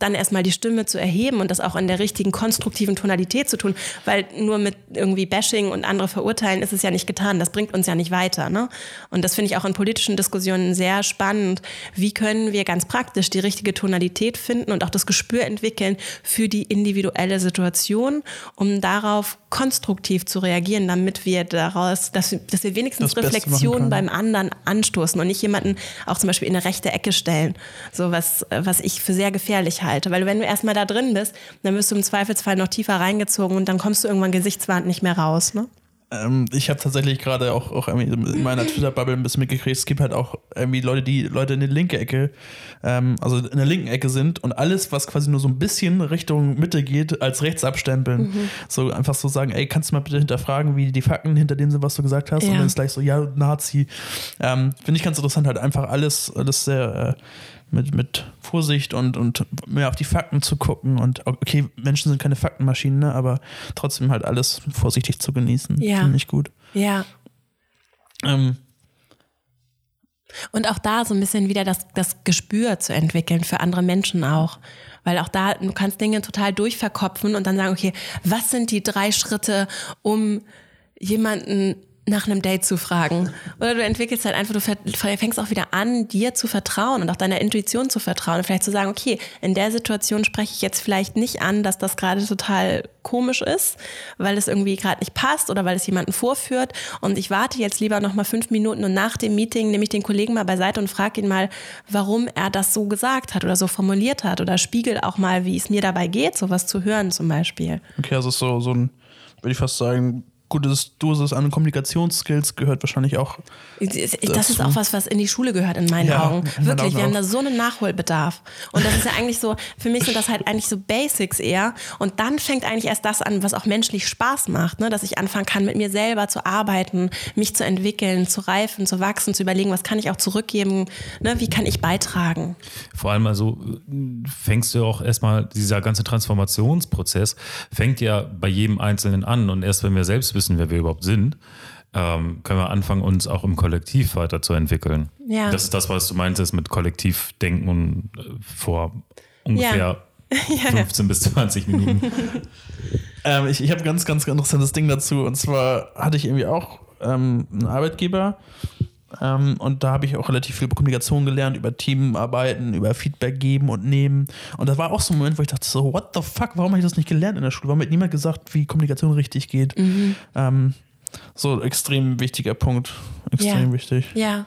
dann erstmal die Stimme zu erheben und das auch in der richtigen konstruktiven Tonalität zu tun, weil nur mit irgendwie Bashing und andere verurteilen ist es ja nicht getan. Das bringt uns ja nicht weiter. Ne? Und das finde ich auch in politischen Diskussionen sehr spannend. Wie können wir ganz praktisch die richtige Tonalität finden und auch das Gespür entwickeln für die individuelle Situation, um darauf konstruktiv zu reagieren, damit wir daraus, dass, dass wir wenigstens Reflexionen beim anderen anstoßen und nicht jemanden auch zum Beispiel in eine rechte Ecke stellen. So was, was ich für sehr gefährlich halte. Weil wenn du erstmal da drin bist, dann wirst du im Zweifelsfall noch tiefer reingezogen und dann kommst du irgendwann Gesichtswand nicht mehr raus. Ne? Ähm, ich habe tatsächlich gerade auch, auch in meiner Twitter-Bubble ein bisschen mitgekriegt, es gibt halt auch irgendwie Leute, die Leute in die linke Ecke, ähm, also in der linken Ecke sind und alles, was quasi nur so ein bisschen Richtung Mitte geht, als rechts abstempeln. Mhm. So einfach so sagen, ey, kannst du mal bitte hinterfragen, wie die Fakten hinter dem sind, was du gesagt hast? Ja. Und dann ist gleich so, ja, Nazi. Ähm, Finde ich ganz interessant, halt einfach alles, alles sehr äh, mit, mit Vorsicht und, und mehr auf die Fakten zu gucken. Und okay, Menschen sind keine Faktenmaschinen, ne, aber trotzdem halt alles vorsichtig zu genießen. Ja. Finde ich gut. Ja. Ähm, und auch da so ein bisschen wieder das, das Gespür zu entwickeln für andere Menschen auch. Weil auch da, du kannst Dinge total durchverkopfen und dann sagen, okay, was sind die drei Schritte, um jemanden nach einem Date zu fragen. Oder du entwickelst halt einfach, du fängst auch wieder an, dir zu vertrauen und auch deiner Intuition zu vertrauen und vielleicht zu sagen, okay, in der Situation spreche ich jetzt vielleicht nicht an, dass das gerade total komisch ist, weil es irgendwie gerade nicht passt oder weil es jemanden vorführt und ich warte jetzt lieber noch mal fünf Minuten und nach dem Meeting nehme ich den Kollegen mal beiseite und frage ihn mal, warum er das so gesagt hat oder so formuliert hat oder spiegel auch mal, wie es mir dabei geht, sowas zu hören zum Beispiel. Okay, also so, so ein, würde ich fast sagen, gutes Dosis an Kommunikationsskills gehört wahrscheinlich auch. Das dazu. ist auch was, was in die Schule gehört, in meinen ja, Augen. Wirklich, wir haben da so einen Nachholbedarf. Und das ist ja eigentlich so, für mich sind das halt eigentlich so Basics eher. Und dann fängt eigentlich erst das an, was auch menschlich Spaß macht, ne? dass ich anfangen kann, mit mir selber zu arbeiten, mich zu entwickeln, zu reifen, zu wachsen, zu überlegen, was kann ich auch zurückgeben, ne? wie kann ich beitragen. Vor allem also fängst du auch erstmal, dieser ganze Transformationsprozess fängt ja bei jedem Einzelnen an. Und erst wenn wir selbst wissen, wissen, wer wir überhaupt sind, ähm, können wir anfangen, uns auch im Kollektiv weiterzuentwickeln. Ja. Das ist das, was du meintest mit Kollektivdenken und äh, vor ungefähr ja. <laughs> 15 bis 20 Minuten. <laughs> ähm, ich ich habe ein ganz, ganz interessantes Ding dazu. Und zwar hatte ich irgendwie auch ähm, einen Arbeitgeber, ähm, und da habe ich auch relativ viel Kommunikation gelernt, über Teamarbeiten, über Feedback geben und nehmen. Und das war auch so ein Moment, wo ich dachte so, what the fuck, warum habe ich das nicht gelernt in der Schule? Warum hat niemand gesagt, wie Kommunikation richtig geht? Mhm. Ähm, so extrem wichtiger Punkt. Extrem ja. wichtig. Ja.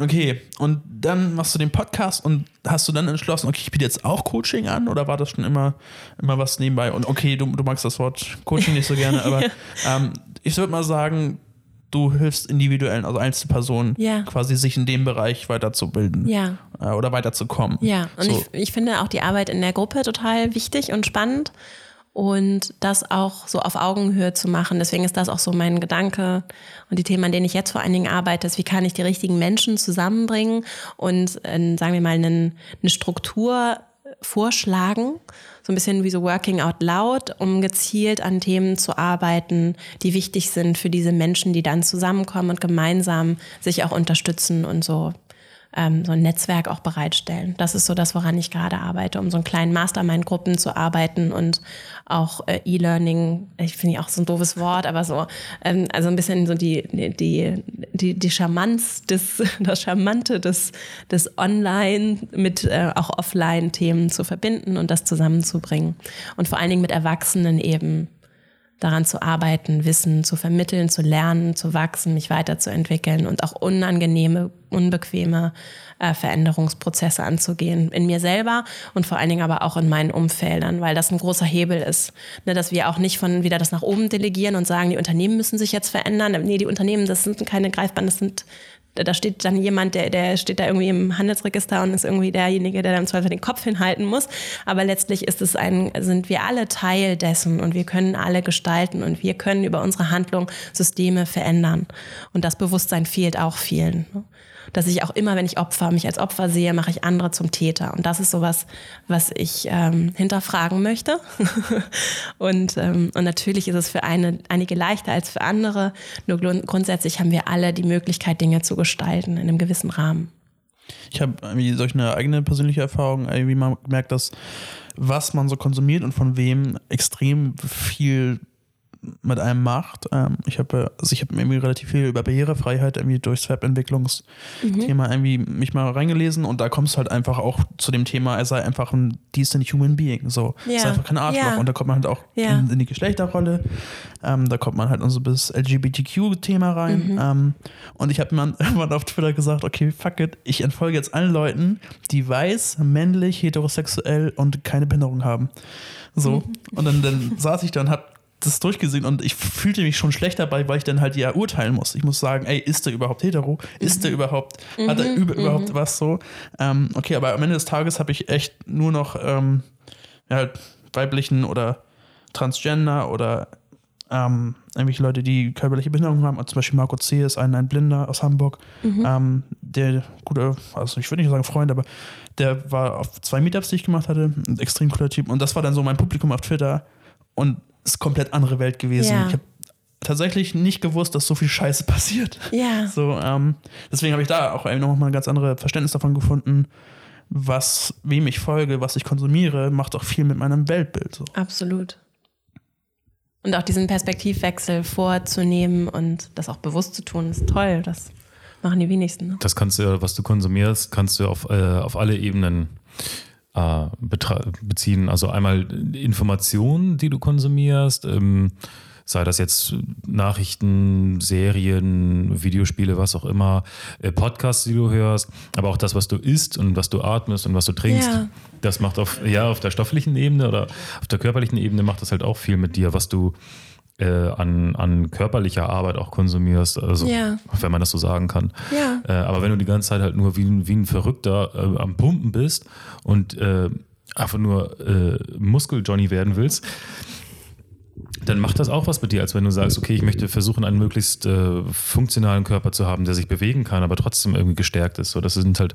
Okay, und dann machst du den Podcast und hast du dann entschlossen, okay, ich biete jetzt auch Coaching an oder war das schon immer, immer was nebenbei? Und okay, du, du magst das Wort Coaching nicht so gerne, <laughs> aber ähm, ich würde mal sagen, du hilfst individuellen, also Einzelpersonen, ja. quasi sich in dem Bereich weiterzubilden ja. äh, oder weiterzukommen. Ja, und so. ich, ich finde auch die Arbeit in der Gruppe total wichtig und spannend und das auch so auf Augenhöhe zu machen. Deswegen ist das auch so mein Gedanke und die Themen, an denen ich jetzt vor allen Dingen arbeite, ist, wie kann ich die richtigen Menschen zusammenbringen und äh, sagen wir mal einen, eine Struktur vorschlagen, so ein bisschen wie so Working Out Loud, um gezielt an Themen zu arbeiten, die wichtig sind für diese Menschen, die dann zusammenkommen und gemeinsam sich auch unterstützen und so ähm, so ein Netzwerk auch bereitstellen. Das ist so das, woran ich gerade arbeite, um so einen kleinen Mastermind-Gruppen zu arbeiten und auch äh, E-Learning, ich finde auch so ein doofes Wort, aber so, ähm, also ein bisschen so die, die, die, die Charmanz des, <laughs> das Charmante des, des Online mit äh, auch Offline-Themen zu verbinden und das zusammenzubringen. Und vor allen Dingen mit Erwachsenen eben daran zu arbeiten, Wissen zu vermitteln, zu lernen, zu wachsen, mich weiterzuentwickeln und auch unangenehme, unbequeme äh, Veränderungsprozesse anzugehen. In mir selber und vor allen Dingen aber auch in meinen Umfeldern, weil das ein großer Hebel ist. Ne, dass wir auch nicht von wieder das nach oben delegieren und sagen, die Unternehmen müssen sich jetzt verändern. Nee, die Unternehmen, das sind keine Greifbaren, das sind da steht dann jemand, der, der steht da irgendwie im Handelsregister und ist irgendwie derjenige, der dann zwar den Kopf hinhalten muss. Aber letztlich ist es ein, sind wir alle Teil dessen und wir können alle gestalten und wir können über unsere Handlung Systeme verändern. Und das Bewusstsein fehlt auch vielen. Dass ich auch immer, wenn ich Opfer, mich als Opfer sehe, mache ich andere zum Täter. Und das ist sowas, was ich ähm, hinterfragen möchte. <laughs> und, ähm, und natürlich ist es für eine, einige leichter als für andere. Nur grundsätzlich haben wir alle die Möglichkeit, Dinge zu gestalten in einem gewissen Rahmen. Ich habe solch eine eigene persönliche Erfahrung, irgendwie man merkt, dass was man so konsumiert und von wem extrem viel mit einem macht. Ähm, ich habe also ich habe irgendwie relativ viel über Barrierefreiheit irgendwie durchs Webentwicklungsthema mhm. irgendwie mich mal reingelesen und da kommst du halt einfach auch zu dem Thema, er sei einfach ein decent human being. So, ja. ist einfach kein Arschloch. Ja. Und da kommt man halt auch ja. in, in, die Geschlechterrolle. Ähm, da kommt man halt in so bis LGBTQ-Thema rein. Mhm. Ähm, und ich habe mir <laughs> irgendwann auf Twitter gesagt, okay, fuck it, ich entfolge jetzt allen Leuten, die weiß, männlich, heterosexuell und keine Behinderung haben. So. Mhm. Und dann, dann saß ich da und hab das durchgesehen und ich fühlte mich schon schlecht dabei, weil ich dann halt ja urteilen muss. Ich muss sagen, ey, ist der überhaupt hetero? Ist mhm. der überhaupt, mhm. hat er über, mhm. überhaupt was so? Ähm, okay, aber am Ende des Tages habe ich echt nur noch ähm, ja, weiblichen oder Transgender oder ähm, irgendwelche Leute, die körperliche Behinderung haben. Also zum Beispiel Marco C. ist ein, ein Blinder aus Hamburg, mhm. ähm, der gute, also ich würde nicht sagen Freund, aber der war auf zwei Meetups, die ich gemacht hatte, ein extrem cooler Typ. Und das war dann so mein Publikum auf Twitter. Und ist komplett andere Welt gewesen. Ja. Ich habe tatsächlich nicht gewusst, dass so viel Scheiße <laughs> passiert. Ja. So, ähm, deswegen habe ich da auch noch mal ein ganz anderes Verständnis davon gefunden, was, wem ich folge, was ich konsumiere, macht auch viel mit meinem Weltbild. So. Absolut. Und auch diesen Perspektivwechsel vorzunehmen und das auch bewusst zu tun, ist toll. Das machen die wenigsten. Ne? Das kannst du, was du konsumierst, kannst du auf, äh, auf alle Ebenen äh, beziehen. Also einmal Informationen, die du konsumierst, ähm, sei das jetzt Nachrichten, Serien, Videospiele, was auch immer, äh, Podcasts, die du hörst, aber auch das, was du isst und was du atmest und was du trinkst. Ja. Das macht auf, ja, auf der stofflichen Ebene oder auf der körperlichen Ebene macht das halt auch viel mit dir, was du äh, an, an körperlicher Arbeit auch konsumierst, also ja. wenn man das so sagen kann. Ja. Äh, aber wenn du die ganze Zeit halt nur wie, wie ein Verrückter äh, am Pumpen bist und äh, einfach nur äh, Muskel-Johnny werden willst, dann macht das auch was mit dir, als wenn du sagst, okay, ich möchte versuchen, einen möglichst äh, funktionalen Körper zu haben, der sich bewegen kann, aber trotzdem irgendwie gestärkt ist. So, das sind halt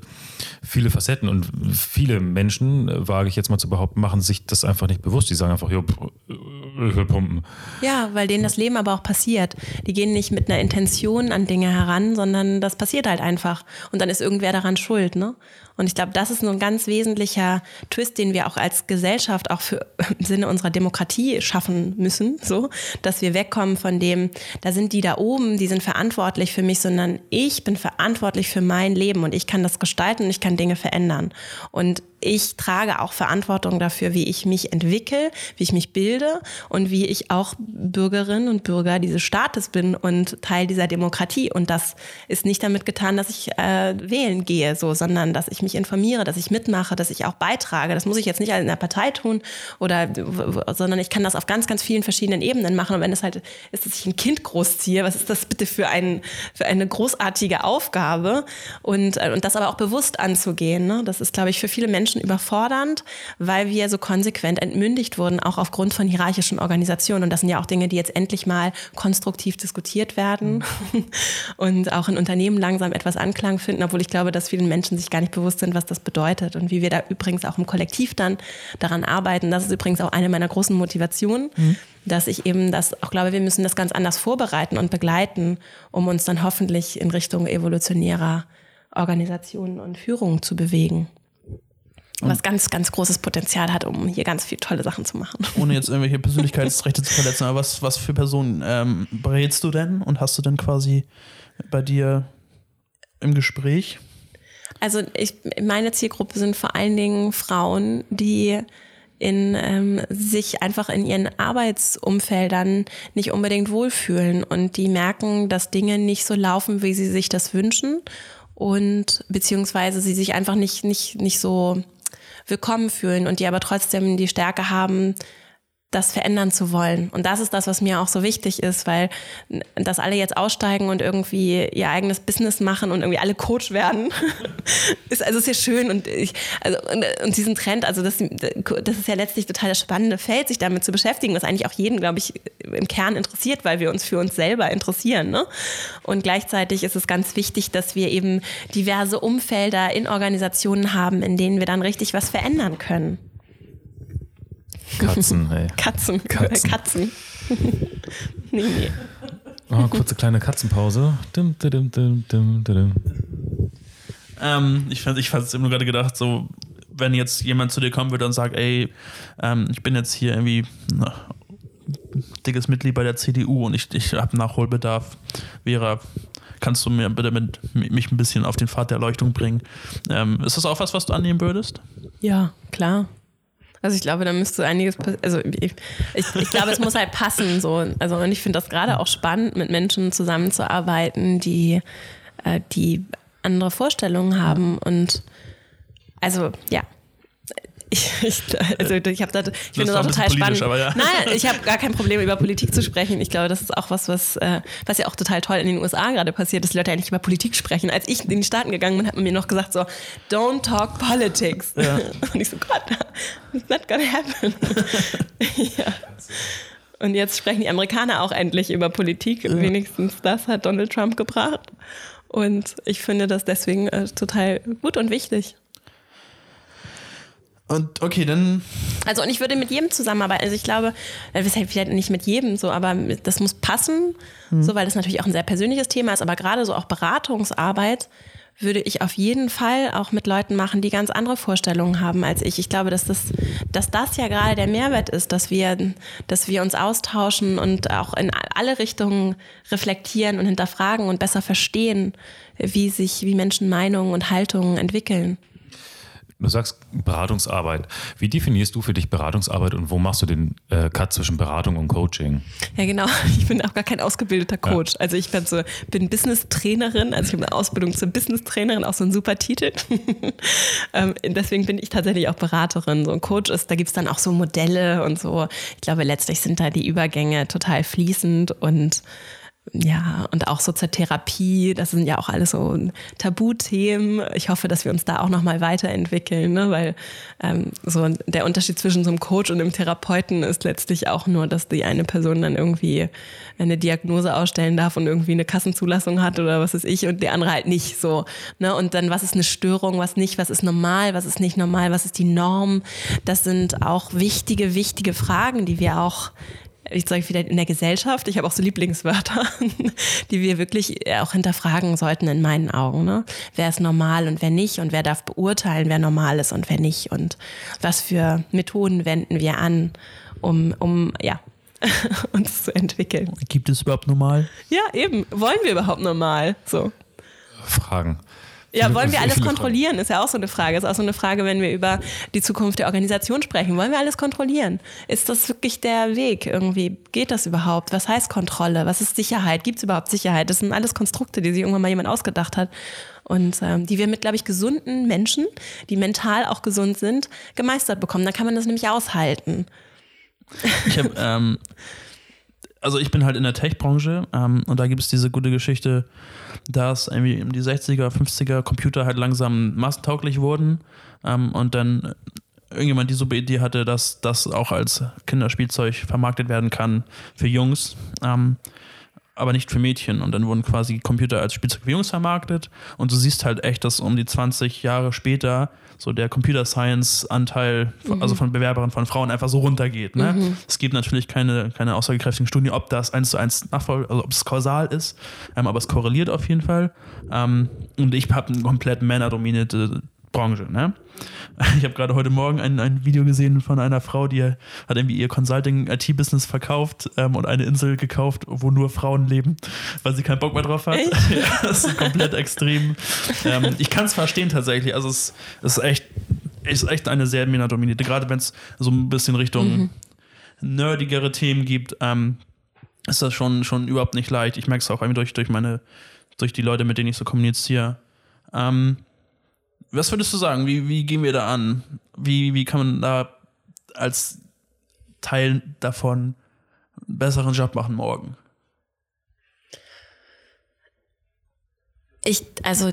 viele Facetten und viele Menschen, äh, wage ich jetzt mal zu behaupten, machen sich das einfach nicht bewusst. Die sagen einfach, jo, ich will pumpen. Ja, weil denen das Leben aber auch passiert. Die gehen nicht mit einer Intention an Dinge heran, sondern das passiert halt einfach. Und dann ist irgendwer daran schuld, ne? Und ich glaube, das ist nur ein ganz wesentlicher Twist, den wir auch als Gesellschaft auch für <laughs> im Sinne unserer Demokratie schaffen müssen, so, dass wir wegkommen von dem, da sind die da oben, die sind verantwortlich für mich, sondern ich bin verantwortlich für mein Leben und ich kann das gestalten und ich kann Dinge verändern. Und ich trage auch Verantwortung dafür, wie ich mich entwickle, wie ich mich bilde und wie ich auch Bürgerin und Bürger dieses Staates bin und Teil dieser Demokratie. Und das ist nicht damit getan, dass ich äh, wählen gehe, so, sondern dass ich mich informiere, dass ich mitmache, dass ich auch beitrage. Das muss ich jetzt nicht in der Partei tun oder, sondern ich kann das auf ganz, ganz vielen verschiedenen Ebenen machen. Und wenn es halt ist, dass ich ein Kind großziehe, was ist das bitte für, ein, für eine großartige Aufgabe? Und, äh, und das aber auch bewusst anzugehen. Ne? Das ist, glaube ich, für viele Menschen Menschen überfordernd, weil wir so konsequent entmündigt wurden, auch aufgrund von hierarchischen Organisationen. Und das sind ja auch Dinge, die jetzt endlich mal konstruktiv diskutiert werden mhm. <laughs> und auch in Unternehmen langsam etwas Anklang finden, obwohl ich glaube, dass vielen Menschen sich gar nicht bewusst sind, was das bedeutet und wie wir da übrigens auch im Kollektiv dann daran arbeiten. Das ist übrigens auch eine meiner großen Motivationen. Mhm dass ich eben das auch glaube, wir müssen das ganz anders vorbereiten und begleiten, um uns dann hoffentlich in Richtung evolutionärer Organisationen und Führung zu bewegen was ganz, ganz großes Potenzial hat, um hier ganz viele tolle Sachen zu machen. <laughs> Ohne jetzt irgendwelche Persönlichkeitsrechte zu verletzen, aber was, was für Personen ähm, berätst du denn und hast du denn quasi bei dir im Gespräch? Also ich, meine Zielgruppe sind vor allen Dingen Frauen, die in ähm, sich einfach in ihren Arbeitsumfeldern nicht unbedingt wohlfühlen und die merken, dass Dinge nicht so laufen, wie sie sich das wünschen und beziehungsweise sie sich einfach nicht, nicht, nicht so willkommen fühlen und die aber trotzdem die Stärke haben, das verändern zu wollen. Und das ist das, was mir auch so wichtig ist, weil dass alle jetzt aussteigen und irgendwie ihr eigenes Business machen und irgendwie alle Coach werden, <laughs> ist also sehr schön und ich, also und, und, diesen Trend, also das, das ist ja letztlich total das spannende Feld, sich damit zu beschäftigen, was eigentlich auch jeden, glaube ich, im Kern interessiert, weil wir uns für uns selber interessieren. Ne? Und gleichzeitig ist es ganz wichtig, dass wir eben diverse Umfelder in Organisationen haben, in denen wir dann richtig was verändern können. Katzen, ey. Katzen. <laughs> Katzen. Katzen. <laughs> nee, nee. Oh, kurze kleine Katzenpause. Dim, dim, dim, dim, dim, ähm, ich fand ich es nur gerade gedacht, so, wenn jetzt jemand zu dir kommen würde und sagt, ey, ähm, ich bin jetzt hier irgendwie na, dickes Mitglied bei der CDU und ich, ich habe Nachholbedarf, Vera, kannst du mir bitte mit, mich ein bisschen auf den Pfad der Erleuchtung bringen? Ähm, ist das auch was, was du annehmen würdest? Ja, klar. Also ich glaube, da müsste einiges also ich, ich, ich, glaube, es muss halt passen so. Also und ich finde das gerade auch spannend, mit Menschen zusammenzuarbeiten, die, äh, die andere Vorstellungen haben und also ja, ich, ich, also ich habe das, ich finde das auch total spannend. Ja. Nein, <laughs> ich habe gar kein Problem über Politik zu sprechen. Ich glaube, das ist auch was, was, äh, was ja auch total toll in den USA gerade passiert, dass die Leute eigentlich über Politik sprechen. Als ich in die Staaten gegangen bin, hat man mir noch gesagt so, don't talk politics. Ja. <laughs> Und ich so, Gott, it's not gonna happen. <laughs> ja. Und jetzt sprechen die Amerikaner auch endlich über Politik. Ja. Wenigstens das hat Donald Trump gebracht. Und ich finde das deswegen äh, total gut und wichtig. Und okay, dann. Also, und ich würde mit jedem zusammenarbeiten. Also, ich glaube, vielleicht nicht mit jedem so, aber das muss passen, hm. so, weil das natürlich auch ein sehr persönliches Thema ist. Aber gerade so auch Beratungsarbeit würde ich auf jeden Fall auch mit Leuten machen, die ganz andere Vorstellungen haben als ich. Ich glaube, dass das, dass das ja gerade der Mehrwert ist, dass wir, dass wir uns austauschen und auch in alle Richtungen reflektieren und hinterfragen und besser verstehen, wie sich, wie Menschen Meinungen und Haltungen entwickeln. Du sagst Beratungsarbeit. Wie definierst du für dich Beratungsarbeit und wo machst du den äh, Cut zwischen Beratung und Coaching? Ja, genau. <laughs> Ich bin auch gar kein ausgebildeter Coach. Ja. Also ich bin, so, bin Business-Trainerin, also ich habe eine Ausbildung zur Business-Trainerin, auch so ein super Titel. <laughs> ähm, deswegen bin ich tatsächlich auch Beraterin. So ein Coach ist, da gibt es dann auch so Modelle und so. Ich glaube, letztlich sind da die Übergänge total fließend und ja, und auch so zur Therapie, das sind ja auch alles so Tabuthemen. Ich hoffe, dass wir uns da auch nochmal weiterentwickeln, ne? weil ähm, so der Unterschied zwischen so einem Coach und einem Therapeuten ist letztlich auch nur, dass die eine Person dann irgendwie eine Diagnose ausstellen darf und irgendwie eine Kassenzulassung hat oder was ist ich und die andere halt nicht so. Ne? Und dann, was ist eine Störung, was nicht, was ist normal, was ist nicht normal, was ist die Norm? Das sind auch wichtige, wichtige Fragen, die wir auch ich sage wieder in der Gesellschaft, ich habe auch so Lieblingswörter, <laughs> die wir wirklich auch hinterfragen sollten in meinen Augen. Ne? Wer ist normal und wer nicht und wer darf beurteilen, wer normal ist und wer nicht und was für Methoden wenden wir an, um, um ja, <laughs> uns zu entwickeln. Gibt es überhaupt normal? Ja, eben. Wollen wir überhaupt normal? So. Fragen. Ja, wollen wir alles kontrollieren? Ist ja auch so eine Frage. Ist auch so eine Frage, wenn wir über die Zukunft der Organisation sprechen. Wollen wir alles kontrollieren? Ist das wirklich der Weg irgendwie? Geht das überhaupt? Was heißt Kontrolle? Was ist Sicherheit? Gibt es überhaupt Sicherheit? Das sind alles Konstrukte, die sich irgendwann mal jemand ausgedacht hat. Und ähm, die wir mit, glaube ich, gesunden Menschen, die mental auch gesund sind, gemeistert bekommen. Dann kann man das nämlich aushalten. Ich habe ähm, also ich bin halt in der Tech-Branche ähm, und da gibt es diese gute Geschichte, dass irgendwie in die 60er, 50er Computer halt langsam massentauglich wurden ähm, und dann irgendjemand die super Idee hatte, dass das auch als Kinderspielzeug vermarktet werden kann für Jungs. Ähm, aber nicht für Mädchen. Und dann wurden quasi Computer als Spielzeug für Jungs vermarktet. Und du siehst halt echt, dass um die 20 Jahre später so der Computer Science Anteil, mhm. also von Bewerberinnen von Frauen einfach so runtergeht. Ne? Mhm. Es gibt natürlich keine, keine aussagekräftigen Studien, ob das eins zu eins nachfolgt, also ob es kausal ist, ähm, aber es korreliert auf jeden Fall. Ähm, und ich habe eine komplett männerdominierte Branche. Ne? <laughs> Ich habe gerade heute Morgen ein, ein Video gesehen von einer Frau, die hat irgendwie ihr Consulting-IT-Business verkauft ähm, und eine Insel gekauft, wo nur Frauen leben, weil sie keinen Bock mehr drauf hat. <laughs> Ja, das ist komplett extrem. Ähm, ich kann es verstehen tatsächlich. Also es, es ist echt ist echt eine sehr männerdominierte, gerade wenn es so ein bisschen Richtung mhm. nerdigere Themen gibt, ähm, ist das schon, schon überhaupt nicht leicht. Ich merke es auch durch, durch meine, durch die Leute, mit denen ich so kommuniziere. Ähm, was würdest du sagen? Wie, wie gehen wir da an? Wie, wie kann man da als Teil davon einen besseren Job machen morgen? Ich, also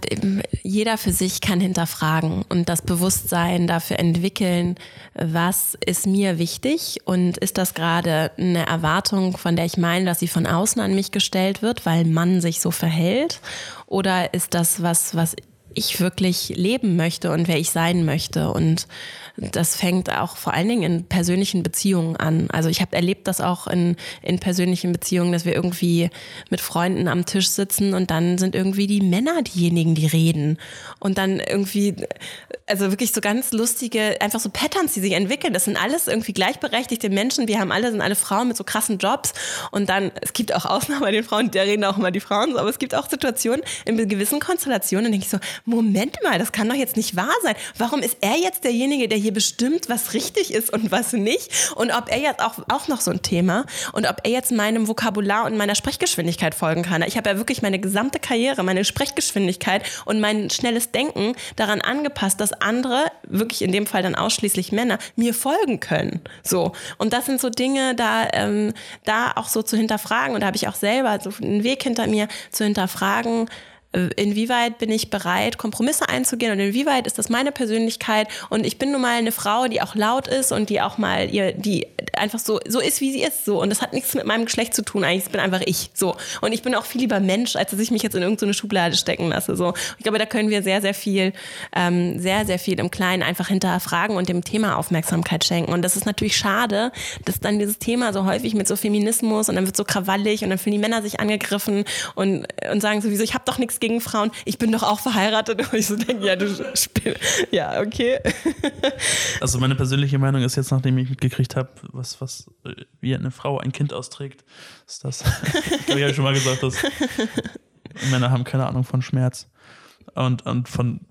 jeder für sich kann hinterfragen und das Bewusstsein dafür entwickeln, was ist mir wichtig und ist das gerade eine Erwartung, von der ich meine, dass sie von außen an mich gestellt wird, weil man sich so verhält, oder ist das was, was ich wirklich leben möchte und wer ich sein möchte. Und das fängt auch vor allen Dingen in persönlichen Beziehungen an. Also ich habe erlebt das auch in, in persönlichen Beziehungen, dass wir irgendwie mit Freunden am Tisch sitzen und dann sind irgendwie die Männer diejenigen, die reden. Und dann irgendwie, also wirklich so ganz lustige, einfach so Patterns, die sich entwickeln. Das sind alles irgendwie gleichberechtigte Menschen. Wir haben alle, sind alle Frauen mit so krassen Jobs. Und dann, es gibt auch Ausnahmen bei den Frauen, da reden auch immer die Frauen, aber es gibt auch Situationen in gewissen Konstellationen, denke ich so, Moment mal, das kann doch jetzt nicht wahr sein. Warum ist er jetzt derjenige, der hier hier bestimmt, was richtig ist und was nicht. Und ob er jetzt auch, auch noch so ein Thema und ob er jetzt meinem Vokabular und meiner Sprechgeschwindigkeit folgen kann. Ich habe ja wirklich meine gesamte Karriere, meine Sprechgeschwindigkeit und mein schnelles Denken daran angepasst, dass andere, wirklich in dem Fall dann ausschließlich Männer, mir folgen können. So. Und das sind so Dinge, da, ähm, da auch so zu hinterfragen. Und da habe ich auch selber so einen Weg hinter mir zu hinterfragen, inwieweit bin ich bereit, Kompromisse einzugehen und inwieweit ist das meine Persönlichkeit? Und ich bin nun mal eine Frau, die auch laut ist und die auch mal ihr, die einfach so, so ist, wie sie ist, so. Und das hat nichts mit meinem Geschlecht zu tun, eigentlich, ich bin einfach ich, so. Und ich bin auch viel lieber Mensch, als dass ich mich jetzt in irgendeine Schublade stecken lasse, so. Ich glaube, da können wir sehr, sehr viel, ähm, sehr, sehr viel im Kleinen einfach hinterfragen und dem Thema Aufmerksamkeit schenken. Und das ist natürlich schade, dass dann dieses Thema so häufig mit so Feminismus und dann wird so krawallig und dann fühlen die Männer sich angegriffen und, und sagen sowieso, ich habe doch nichts gegen Frauen, ich bin doch auch verheiratet. <laughs> Und ich so denke, ja, du spiel ja, okay. <laughs> Also meine persönliche Meinung ist jetzt, nachdem ich mitgekriegt habe, was, was, wie eine Frau ein Kind austrägt, ist das, <laughs> ich habe ja schon mal gesagt, dass Männer haben keine Ahnung von Schmerz. Und, und von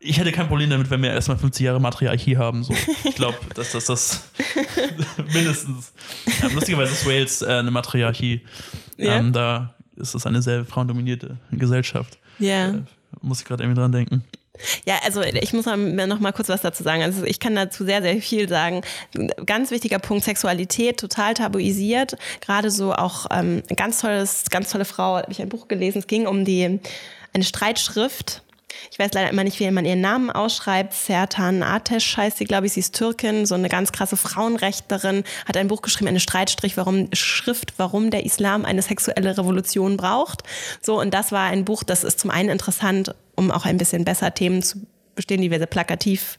ich hätte kein Problem damit, wenn wir erstmal 50 Jahre Matriarchie haben. So. Ich glaube, dass das das mindestens. Ja, lustigerweise ist Wales äh, eine Matriarchie. Ja. Ähm, da ist es eine sehr frauendominierte Gesellschaft. Ja. Äh, muss ich gerade irgendwie dran denken. Ja, also ich muss noch mal kurz was dazu sagen. Also ich kann dazu sehr, sehr viel sagen. Ganz wichtiger Punkt, Sexualität, total tabuisiert. Gerade so auch ähm, ganz tolles, ganz tolle Frau, habe ich ein Buch gelesen. Es ging um die eine Streitschrift ich weiß leider immer nicht, wie man ihren Namen ausschreibt. Sertan Ateş heißt sie, glaube ich. Sie ist Türkin, so eine ganz krasse Frauenrechtlerin, hat ein Buch geschrieben, eine Streitstrich, warum, Schrift, warum der Islam eine sexuelle Revolution braucht. So, und das war ein Buch, das ist zum einen interessant, um auch ein bisschen besser Themen zu bestehen, die wir sehr plakativ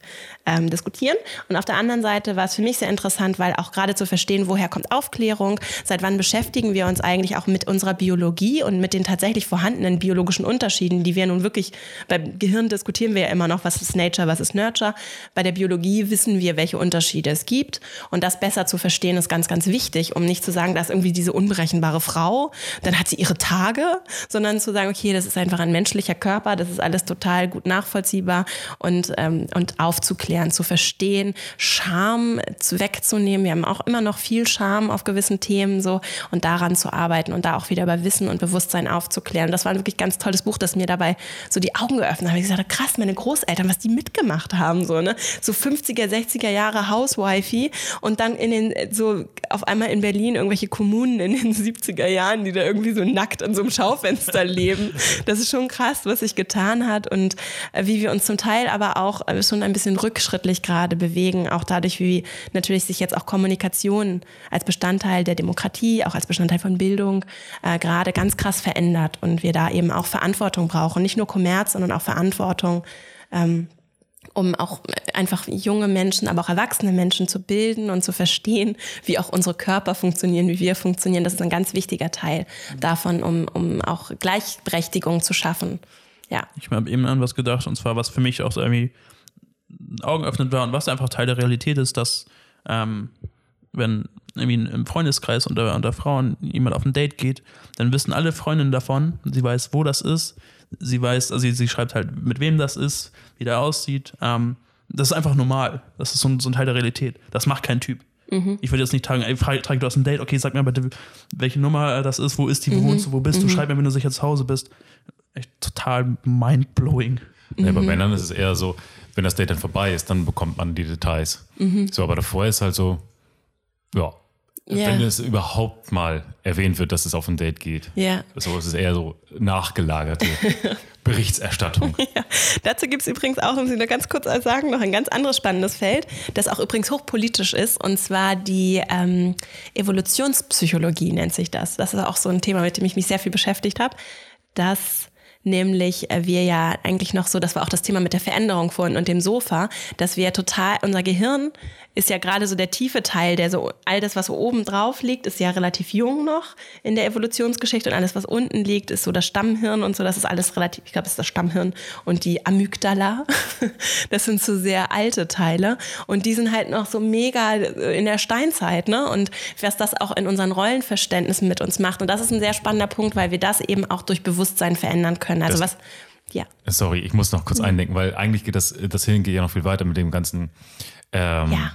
ähm, diskutieren. Und auf der anderen Seite war es für mich sehr interessant, weil auch gerade zu verstehen, woher kommt Aufklärung, seit wann beschäftigen wir uns eigentlich auch mit unserer Biologie und mit den tatsächlich vorhandenen biologischen Unterschieden, die wir nun wirklich, beim Gehirn diskutieren wir ja immer noch, was ist Nature, was ist Nurture. Bei der Biologie wissen wir, welche Unterschiede es gibt. Und das besser zu verstehen, ist ganz, ganz wichtig, um nicht zu sagen, dass irgendwie diese unberechenbare Frau, dann hat sie ihre Tage, sondern zu sagen, okay, das ist einfach ein menschlicher Körper, das ist alles total gut nachvollziehbar und, ähm, und aufzuklären, zu verstehen, Scham wegzunehmen. Wir haben auch immer noch viel Scham auf gewissen Themen so und daran zu arbeiten und da auch wieder über Wissen und Bewusstsein aufzuklären. Das war ein wirklich ganz tolles Buch, das mir dabei so die Augen geöffnet hat. Ich gesagt, krass, meine Großeltern, was die mitgemacht haben, so, ne? So 50er, 60er Jahre Hauswifey und dann in den, so auf einmal in Berlin irgendwelche Kommunen in den 70er Jahren, die da irgendwie so nackt an so einem Schaufenster <laughs> leben. Das ist schon krass, was sich getan hat und äh, wie wir uns zum Teil aber auch äh, schon ein bisschen rückschrittlich gerade bewegen, auch dadurch, wie natürlich sich jetzt auch Kommunikation als Bestandteil der Demokratie, auch als Bestandteil von Bildung äh, gerade ganz krass verändert und wir da eben auch Verantwortung brauchen, nicht nur Kommerz, sondern auch Verantwortung. Ähm, um auch einfach junge Menschen, aber auch erwachsene Menschen zu bilden und zu verstehen, wie auch unsere Körper funktionieren, wie wir funktionieren. Das ist ein ganz wichtiger Teil davon, um, um auch Gleichberechtigung zu schaffen. Ja. Ich habe eben an was gedacht, und zwar, was für mich auch so irgendwie Augen öffnet war und was einfach Teil der Realität ist, dass ähm, wenn irgendwie im Freundeskreis unter, unter Frauen jemand auf ein Date geht, dann wissen alle Freundinnen davon, sie weiß, wo das ist, sie weiß, also sie, sie schreibt halt, mit wem das ist, wie der aussieht, ähm, Das ist einfach normal. Das ist so ein, so ein Teil der Realität. Das macht kein Typ. Ich würde jetzt nicht tragen, ey, frage, trage du hast ein Date, okay, sag mir bitte, welche Nummer das ist, wo ist die, wo wohnst du, wo bist du, schreib mir, wenn du sicher zu Hause bist. Echt total mindblowing. Ja, bei Männern ist es eher so, wenn das Date dann vorbei ist, dann bekommt man die Details. So, aber davor ist halt so, ja. Ja. Wenn es überhaupt mal erwähnt wird, dass es auf ein Date geht. Ja. So, es ist eher so nachgelagerte <laughs> Berichterstattung. Ja. Dazu gibt es übrigens auch, um Sie nur ganz kurz sagen, noch ein ganz anderes spannendes Feld, das auch übrigens hochpolitisch ist, und zwar die ähm, Evolutionspsychologie nennt sich das. Das ist auch so ein Thema, mit dem ich mich sehr viel beschäftigt habe, dass nämlich äh, wir ja eigentlich noch so, das war auch das Thema mit der Veränderung vorhin und dem Sofa, dass wir total, unser Gehirn ist ja gerade so der tiefe Teil, der so, all das, was so oben drauf liegt, ist ja relativ jung noch in der Evolutionsgeschichte und alles, was unten liegt, ist so das Stammhirn und so, das ist alles relativ, ich glaube, das ist das Stammhirn und die Amygdala, <laughs> das sind so sehr alte Teile und die sind halt noch so mega in der Steinzeit, ne, und was das auch in unseren Rollenverständnissen mit uns macht. Und das ist ein sehr spannender Punkt, weil wir das eben auch durch Bewusstsein verändern können, also Das- was, ja. Sorry, ich muss noch kurz eindenken, weil eigentlich geht das, das Hirn geht ja noch viel weiter mit dem ganzen ähm, Ja.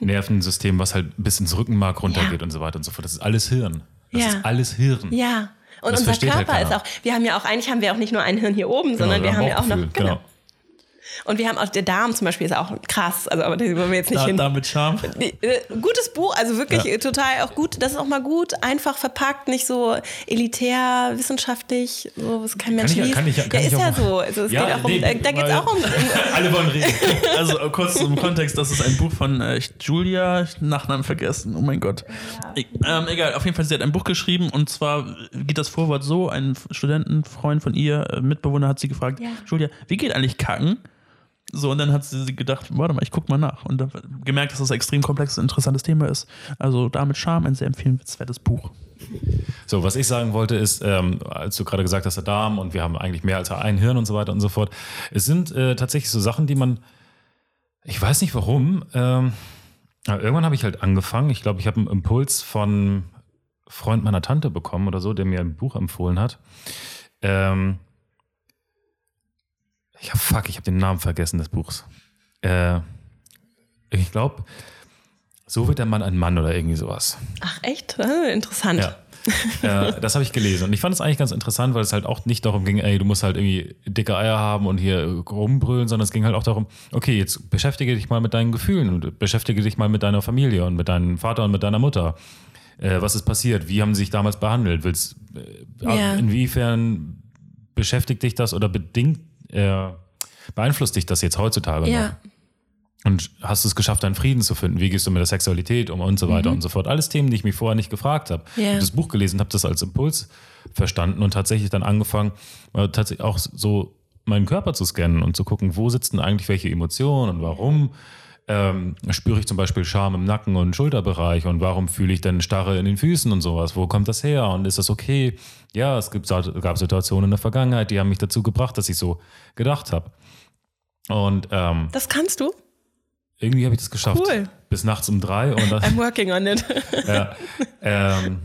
Nervensystem, was halt bis ins Rückenmark runtergeht Ja. und so weiter und so fort. Das ist alles Hirn. Das Ja. ist alles Hirn. Ja. Und Das unser halt Körper ist keiner. auch, wir haben ja auch, eigentlich haben wir auch nicht nur ein Hirn hier oben, Genau, sondern wir haben ja auch noch, Bauchgefühl, genau. Und wir haben auch, der Darm zum Beispiel ist auch krass, also aber da wollen wir jetzt nicht Da, hin. da mit Charme. Äh, Gutes Buch, also wirklich Ja. total auch gut. Das ist auch mal gut, einfach verpackt, nicht so elitär, wissenschaftlich, so was kein Mensch ich- liest. kann ich- kann ja, ist ja so. Also es Ja, geht auch um, nee, äh, da geht es auch um. <laughs> Alle wollen reden. Also äh, kurz zum Kontext, das ist ein Buch von äh, Julia, den Nachnamen vergessen, oh mein Gott. E ähm, egal, auf jeden Fall, sie hat ein Buch geschrieben und zwar geht das Vorwort so, ein Studentenfreund von ihr, Mitbewohner, hat sie gefragt, Ja. Julia, wie geht eigentlich Kacken? So, und dann hat sie gedacht, warte mal, ich guck mal nach. Und dann gemerkt, dass das ein extrem komplexes, interessantes Thema ist. Also damit Charme ein sehr empfehlenswertes Buch. So, was ich sagen wollte ist, ähm, als du gerade gesagt hast, der Darm und wir haben eigentlich mehr als ein Hirn und so weiter und so fort. Es sind äh, tatsächlich so Sachen, die man, ich weiß nicht warum, ähm, irgendwann habe ich halt angefangen. Ich glaube, ich habe einen Impuls von Freund meiner Tante bekommen oder so, der mir ein Buch empfohlen hat. Ähm, ich habe, fuck, ich habe den Namen vergessen des Buchs. Äh, ich glaube, so wird der Mann ein Mann oder irgendwie sowas. Ach echt? Ah, interessant. Ja. äh, das habe ich gelesen. Und ich fand es eigentlich ganz interessant, weil es halt auch nicht darum ging, ey, du musst halt irgendwie dicke Eier haben und hier rumbrüllen, sondern es ging halt auch darum, okay, jetzt beschäftige dich mal mit deinen Gefühlen und beschäftige dich mal mit deiner Familie und mit deinem Vater und mit deiner Mutter. Äh, was ist passiert? Wie haben sie sich damals behandelt? Willst, äh, Ja. Inwiefern beschäftigt dich das oder bedingt, äh, beeinflusst dich das jetzt heutzutage noch? Ja. Und hast du es geschafft, deinen Frieden zu finden? Wie gehst du mit der Sexualität um und so weiter und so fort? Alles Themen, die ich mich vorher nicht gefragt habe. Ja. Ich habe das Buch gelesen, habe das als Impuls verstanden und tatsächlich dann angefangen, äh, tatsächlich auch so meinen Körper zu scannen und zu gucken, wo sitzen eigentlich welche Emotionen und warum ähm, spüre ich zum Beispiel Scham im Nacken und Schulterbereich und warum fühle ich denn Starre in den Füßen und sowas? Wo kommt das her und ist das okay? Ja, es gibt, gab Situationen in der Vergangenheit, die haben mich dazu gebracht, dass ich so gedacht habe. Und ähm, Das kannst du? irgendwie habe ich das geschafft. Cool. Bis nachts um drei. Und, das, <laughs> I'm working on it. <laughs> ja, ähm,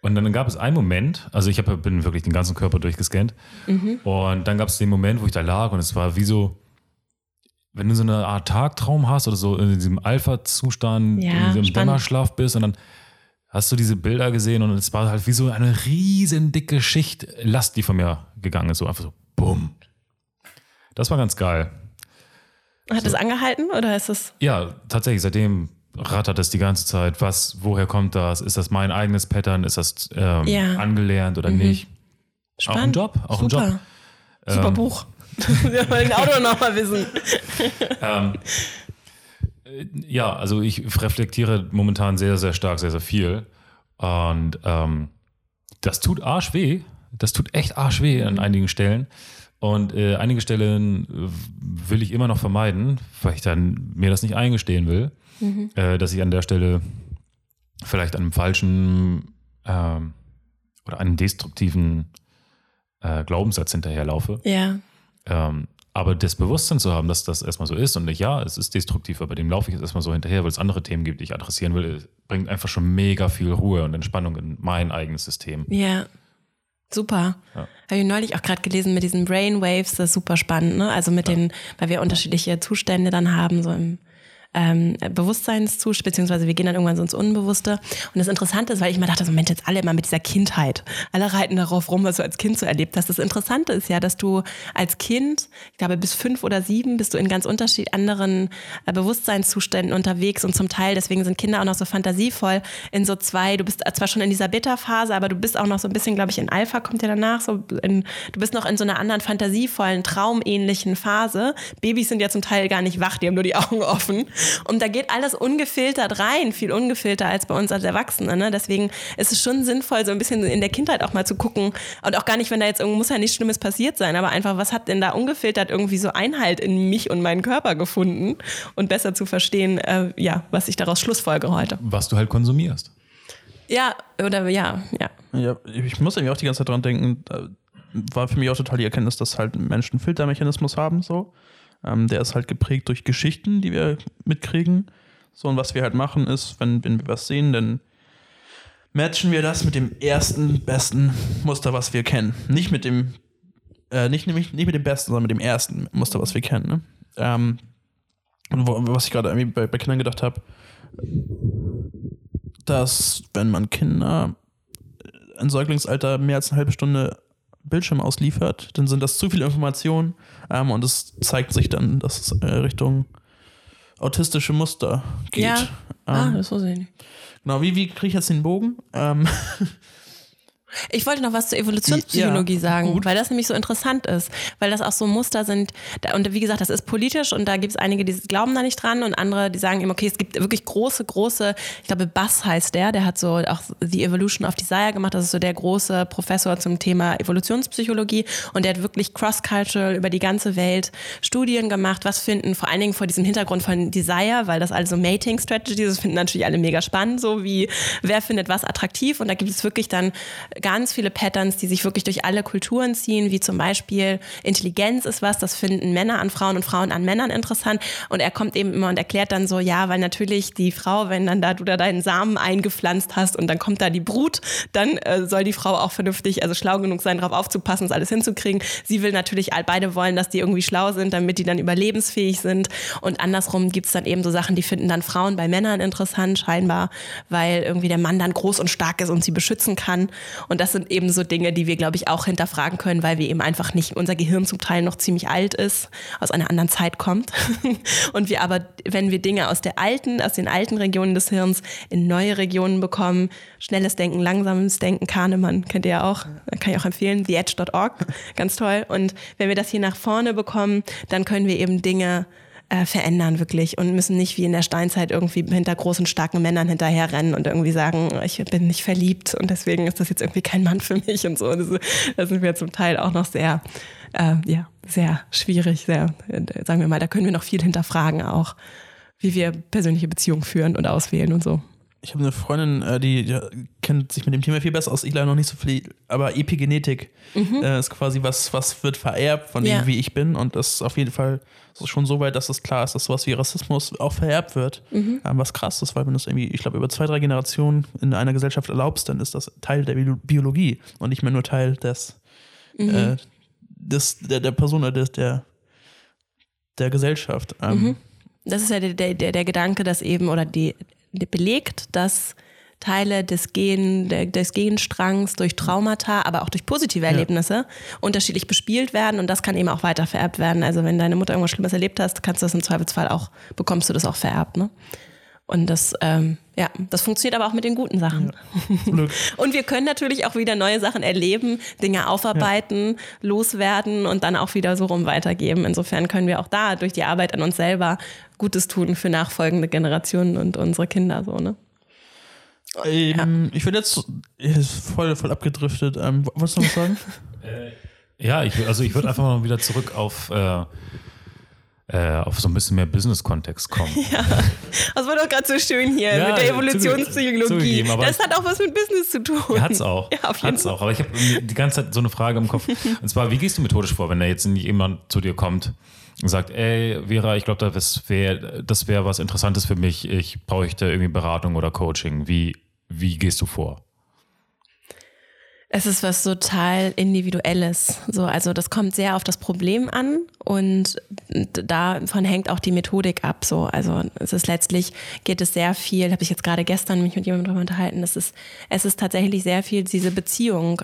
und dann gab es einen Moment, also ich hab, bin wirklich den ganzen Körper durchgescannt. Mhm. Und dann gab es den Moment, wo ich da lag und es war wie so, wenn du so eine Art Tagtraum hast oder so in diesem Alpha-Zustand, Ja, in diesem spannend. Dämmerschlaf bist und dann hast du diese Bilder gesehen und es war halt wie so eine riesen dicke Schicht Last, die von mir gegangen ist. So einfach so, bumm. Das war ganz geil. Hat es angehalten oder ist es? Ja, tatsächlich, seitdem rattert es die ganze Zeit. Was, woher kommt das? Ist das mein eigenes Pattern? Ist das ähm, Ja. angelernt oder nicht? Spannend. Auch ein Job, auch ein Super. Job. Super Ähm, Buch. <laughs> Wir wollen den Autor noch mal wissen. Ja, also ich reflektiere momentan sehr, sehr stark, sehr, sehr viel. Und ähm, das tut arsch weh. Das tut echt arsch weh an einigen Stellen. Und äh, einige Stellen äh, will ich immer noch vermeiden, weil ich dann mir das nicht eingestehen will, äh, dass ich an der Stelle vielleicht einem falschen ähm, oder einem destruktiven äh, Glaubenssatz hinterherlaufe. Ja. Ähm, aber das Bewusstsein zu haben, dass das erstmal so ist und nicht, ja, es ist destruktiv, aber dem laufe ich jetzt erstmal so hinterher, weil es andere Themen gibt, die ich adressieren will, bringt einfach schon mega viel Ruhe und Entspannung in mein eigenes System. Ja. Super. Ja. Habe ich neulich auch gerade gelesen mit diesen Brainwaves, das ist super spannend, ne? Also mit ja. den, weil wir unterschiedliche Zustände dann haben, so im ähm, Bewusstseinszustand, beziehungsweise wir gehen dann irgendwann so ins Unbewusste. Und das Interessante ist, weil ich immer dachte, so Mensch, jetzt alle immer mit dieser Kindheit. Alle reiten darauf rum, was du als Kind so erlebt hast. Das Interessante ist ja, dass du als Kind, ich glaube bis fünf oder sieben, bist du in ganz unterschiedlich anderen äh, Bewusstseinszuständen unterwegs und zum Teil, deswegen sind Kinder auch noch so fantasievoll in so zwei, du bist zwar schon in dieser Beta-Phase, aber du bist auch noch so ein bisschen, glaube ich, in Alpha kommt ja danach, so in, du bist noch in so einer anderen fantasievollen, traumähnlichen Phase. Babys sind ja zum Teil gar nicht wach, die haben nur die Augen offen. Und da geht alles ungefiltert rein, viel ungefilterter als bei uns als Erwachsene. Ne? Deswegen ist es schon sinnvoll, so ein bisschen in der Kindheit auch mal zu gucken. Und auch gar nicht, wenn da jetzt irgendwo muss ja nichts Schlimmes passiert sein, aber einfach, was hat denn da ungefiltert irgendwie so Einhalt in mich und meinen Körper gefunden und besser zu verstehen, äh, ja, was ich daraus schlussfolge heute. Was du halt konsumierst. Ja, oder ja, ja. Ja, ich muss irgendwie auch die ganze Zeit dran denken, war für mich auch total die Erkenntnis, dass halt Menschen einen Filtermechanismus haben, so. Ähm, der ist halt geprägt durch Geschichten, die wir mitkriegen. So, und was wir halt machen ist, wenn, wenn wir was sehen, dann matchen wir das mit dem ersten besten Muster, was wir kennen. Nicht mit dem, äh, nicht, nicht, nicht mit dem besten, sondern mit dem ersten Muster, was wir kennen. Ne? Ähm, wo, was ich gerade bei, bei Kindern gedacht habe, dass wenn man Kinder ein Säuglingsalter mehr als eine halbe Stunde Bildschirm ausliefert, dann sind das zu viele Informationen ähm, und es zeigt sich dann, dass es äh, Richtung autistische Muster geht. Ja, ah, ähm, ah, das so sehen. Genau, wie, wie kriege ich jetzt den Bogen? Ähm, <laughs> Ich wollte noch was zur Evolutionspsychologie ja, sagen, gut. weil das nämlich so interessant ist, weil das auch so Muster sind. Und wie gesagt, das ist politisch und da gibt es einige, die glauben da nicht dran und andere, die sagen eben, okay, es gibt wirklich große, große, ich glaube, Bass heißt der, der hat so auch The Evolution of Desire gemacht, das ist so der große Professor zum Thema Evolutionspsychologie und der hat wirklich cross-cultural über die ganze Welt Studien gemacht, was finden, vor allen Dingen vor diesem Hintergrund von Desire, weil das also Mating Strategies, das finden natürlich alle mega spannend, so wie wer findet was attraktiv und da gibt es wirklich dann ganz viele Patterns, die sich wirklich durch alle Kulturen ziehen, wie zum Beispiel Intelligenz ist was, das finden Männer an Frauen und Frauen an Männern interessant. Und er kommt eben immer und erklärt dann so, ja, weil natürlich die Frau, wenn dann da du da deinen Samen eingepflanzt hast und dann kommt da die Brut, dann äh, soll die Frau auch vernünftig, also schlau genug sein, darauf aufzupassen, das alles hinzukriegen. Sie will natürlich, beide wollen, dass die irgendwie schlau sind, damit die dann überlebensfähig sind. Und andersrum gibt es dann eben so Sachen, die finden dann Frauen bei Männern interessant, scheinbar, weil irgendwie der Mann dann groß und stark ist und sie beschützen kann. Und das sind eben so Dinge, die wir, glaube ich, auch hinterfragen können, weil wir eben einfach nicht, unser Gehirn zum Teil noch ziemlich alt ist, aus einer anderen Zeit kommt. <laughs> Und wir aber, wenn wir Dinge aus der alten, aus den alten Regionen des Hirns in neue Regionen bekommen, schnelles Denken, langsames Denken, Kahnemann kennt ihr ja auch, kann ich auch empfehlen, theedge.org, ganz toll. Und wenn wir das hier nach vorne bekommen, dann können wir eben Dinge äh, verändern wirklich und müssen nicht wie in der Steinzeit irgendwie hinter großen, starken Männern hinterherrennen und irgendwie sagen, ich bin nicht verliebt und deswegen ist das jetzt irgendwie kein Mann für mich und so. Das, das sind wir zum Teil auch noch sehr, äh, ja, sehr schwierig, sehr, äh, sagen wir mal, da können wir noch viel hinterfragen auch, wie wir persönliche Beziehungen führen und auswählen und so ich habe eine Freundin, äh, die, die, kennt sich mit dem Thema viel besser aus. Ich leider noch nicht so viel, aber Epigenetik mhm. äh, ist quasi was, was wird vererbt von ja. dem, wie ich bin. Und das ist auf jeden Fall schon so weit, dass es klar ist, dass sowas wie Rassismus auch vererbt wird. Mhm. Ähm, was krass ist, weil wenn du es irgendwie, ich glaube, über zwei, drei Generationen in einer Gesellschaft erlaubst, dann ist das Teil der Biologie und nicht mehr nur Teil des, mhm. äh, des der, der Person, äh, des, der, der Gesellschaft. Ähm, mhm. das ist ja der, der, der Gedanke, dass eben, oder die belegt, dass Teile des, Gen, des Genstrangs durch Traumata, aber auch durch positive Erlebnisse ja. unterschiedlich bespielt werden und das kann eben auch weiter vererbt werden. Also wenn deine Mutter irgendwas Schlimmes erlebt hast, kannst du das im Zweifelsfall auch, bekommst du das auch vererbt. Ne? Und das, ähm, ja, das funktioniert aber auch mit den guten Sachen. Ja. <laughs> und wir können natürlich auch wieder neue Sachen erleben, Dinge aufarbeiten, ja. loswerden und dann auch wieder so rum weitergeben. Insofern können wir auch da durch die Arbeit an uns selber Gutes tun für nachfolgende Generationen und unsere Kinder so, ne? Ähm, ja. Ich würde jetzt voll, voll abgedriftet. Ähm, wolltest du noch was sagen? <laughs> äh, ja, ich, also ich würde einfach mal wieder zurück auf äh, äh, auf so ein bisschen mehr Business-Kontext kommen. <laughs> Ja, das war doch gerade so schön hier ja, mit der Evolutionspsychologie. das hat auch was mit Business zu tun. Hat's auch. Ja, auf jeden hat's Fall. auch. Aber ich habe die ganze Zeit so eine Frage im Kopf. <laughs> Und zwar, wie gehst du methodisch vor, wenn da jetzt jemand zu dir kommt sagt, ey, Vera, ich glaube, das wäre das wär was Interessantes für mich. Ich bräuchte irgendwie Beratung oder Coaching. Wie, wie gehst du vor? Es ist was total Individuelles. So, also das kommt sehr auf das Problem an und davon hängt auch die Methodik ab. So, also es ist letztlich geht es sehr viel. Habe ich jetzt gerade gestern mich mit jemandem darüber unterhalten. Es ist es ist tatsächlich sehr viel diese Beziehung.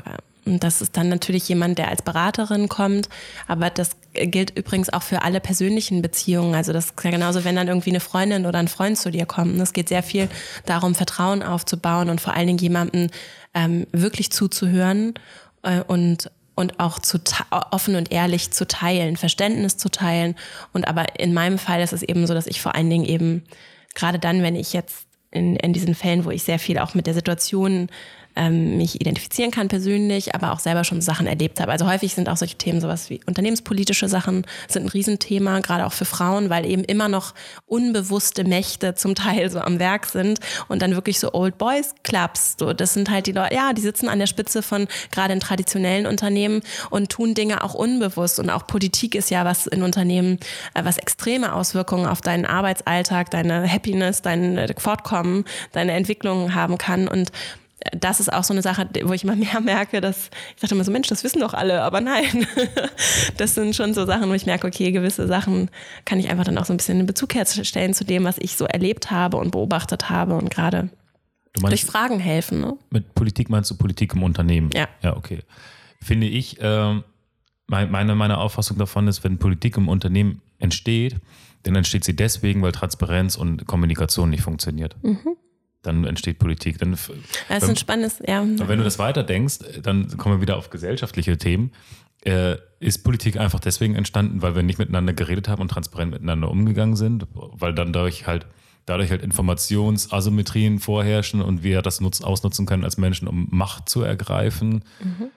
Und das ist dann natürlich jemand, der als Beraterin kommt. Aber das gilt übrigens auch für alle persönlichen Beziehungen. Also das ist ja genauso, wenn dann irgendwie eine Freundin oder ein Freund zu dir kommt. Es geht sehr viel darum, Vertrauen aufzubauen und vor allen Dingen jemanden ähm, wirklich zuzuhören äh, und und auch zu offen und ehrlich zu teilen, Verständnis zu teilen. Und aber in meinem Fall ist es eben so, dass ich vor allen Dingen eben gerade dann, wenn ich jetzt in, in diesen Fällen, wo ich sehr viel auch mit der Situation ähm, mich identifizieren kann persönlich, aber auch selber schon Sachen erlebt habe. Also häufig sind auch solche Themen sowas wie unternehmenspolitische Sachen sind ein Riesenthema, gerade auch für Frauen, weil eben immer noch unbewusste Mächte zum Teil so am Werk sind und dann wirklich so Old Boys Clubs, so das sind halt die Leute, ja, die sitzen an der Spitze von gerade in traditionellen Unternehmen und tun Dinge auch unbewusst. Und auch Politik ist ja was in Unternehmen, äh, was extreme Auswirkungen auf deinen Arbeitsalltag, deine Happiness, dein äh, Fortkommen, deine Entwicklung haben kann. Und das ist auch so eine Sache, wo ich immer <laughs> mehr merke, dass ich dachte immer so, Mensch, das wissen doch alle, aber nein. <laughs> Das sind schon so Sachen, wo ich merke, okay, gewisse Sachen kann ich einfach dann auch so ein bisschen in Bezug herstellen zu dem, was ich so erlebt habe und beobachtet habe und gerade durch Fragen helfen. Ne? Mit Politik meinst du Politik im Unternehmen? Ja. Ja, okay. Finde ich, äh, meine, meine Auffassung davon ist, wenn Politik im Unternehmen entsteht, dann entsteht sie deswegen, weil Transparenz und Kommunikation nicht funktioniert. Mhm dann entsteht Politik. Dann, das ist wenn, ein spannendes, ja. Wenn du das weiterdenkst, dann kommen wir wieder auf gesellschaftliche Themen. Äh, ist Politik einfach deswegen entstanden, weil wir nicht miteinander geredet haben und transparent miteinander umgegangen sind, weil dann dadurch halt dadurch halt Informationsasymmetrien vorherrschen und wir das nutz, ausnutzen können als Menschen, um Macht zu ergreifen. Mhm.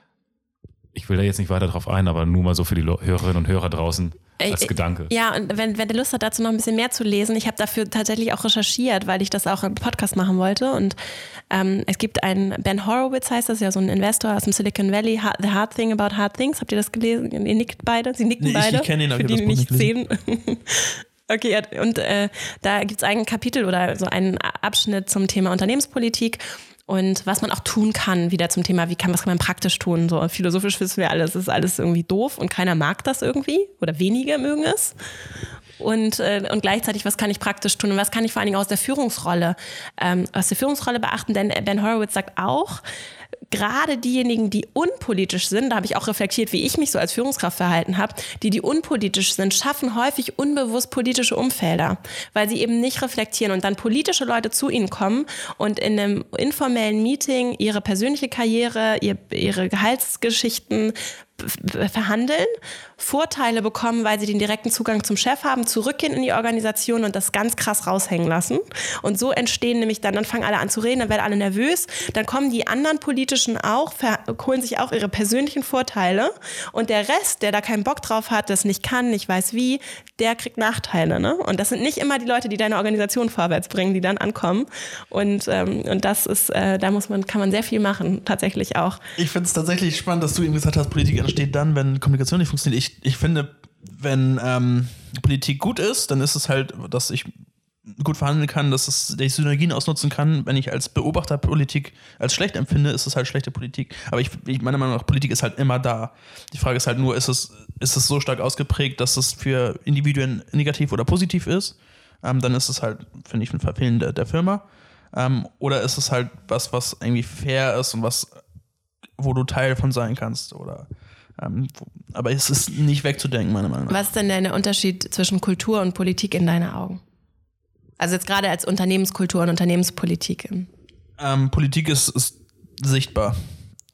Ich will da jetzt nicht weiter drauf ein, aber nur mal so für die Hörerinnen und Hörer draußen als Gedanke. Ja, und wenn, wenn der Lust hat, dazu noch ein bisschen mehr zu lesen, ich habe dafür tatsächlich auch recherchiert, weil ich das auch im Podcast machen wollte. Und ähm, es gibt einen, Ben Horowitz heißt das, ja so ein Investor aus dem Silicon Valley, The Hard Thing About Hard Things. Habt ihr das gelesen? Ihr nickt beide? Sie nicken nee, beide? Ich, ich kenne ihn, aber für die, die nicht sehen. <laughs> Okay, und äh, da gibt es ein Kapitel oder so einen Abschnitt zum Thema Unternehmenspolitik und was man auch tun kann, wieder zum Thema, wie kann, was kann man praktisch tun. So philosophisch wissen wir alles, ist alles irgendwie doof und keiner mag das irgendwie oder wenige mögen es. Und, äh, und gleichzeitig, was kann ich praktisch tun und was kann ich vor allen Dingen aus der Führungsrolle, ähm, aus der Führungsrolle beachten, denn Ben Horowitz sagt auch, gerade diejenigen, die unpolitisch sind, da habe ich auch reflektiert, wie ich mich so als Führungskraft verhalten habe, die, die unpolitisch sind, schaffen häufig unbewusst politische Umfelder, weil sie eben nicht reflektieren und dann politische Leute zu ihnen kommen und in einem informellen Meeting ihre persönliche Karriere, ihre Gehaltsgeschichten verhandeln, Vorteile bekommen, weil sie den direkten Zugang zum Chef haben, zurückgehen in die Organisation und das ganz krass raushängen lassen. Und so entstehen nämlich dann, dann fangen alle an zu reden, dann werden alle nervös, dann kommen die anderen Politischen auch, holen sich auch ihre persönlichen Vorteile und der Rest, der da keinen Bock drauf hat, das nicht kann, nicht weiß wie, der kriegt Nachteile. Ne? Und das sind nicht immer die Leute, die deine Organisation vorwärts bringen, die dann ankommen. Und, ähm, und das ist, äh, da muss man, kann man sehr viel machen, tatsächlich auch. Ich finde es tatsächlich spannend, dass du eben gesagt hast, Politik entsteht dann, wenn Kommunikation nicht funktioniert. Ich, ich finde, wenn ähm, Politik gut ist, dann ist es halt, dass ich gut verhandeln kann, dass es die Synergien ausnutzen kann. Wenn ich als Beobachter Politik als schlecht empfinde, ist es halt schlechte Politik. Aber ich, ich meiner Meinung nach, Politik ist halt immer da. Die Frage ist halt nur, ist es, ist es so stark ausgeprägt, dass es für Individuen negativ oder positiv ist? Ähm, dann ist es halt, finde ich, ein Verfehlen der, der Firma. Ähm, oder ist es halt was, was irgendwie fair ist und was, wo du Teil von sein kannst? Oder aber es ist nicht wegzudenken, meiner Meinung nach. Was ist denn der Unterschied zwischen Kultur und Politik in deinen Augen? Also jetzt gerade als Unternehmenskultur und Unternehmenspolitik. Ähm, Politik ist, ist sichtbar.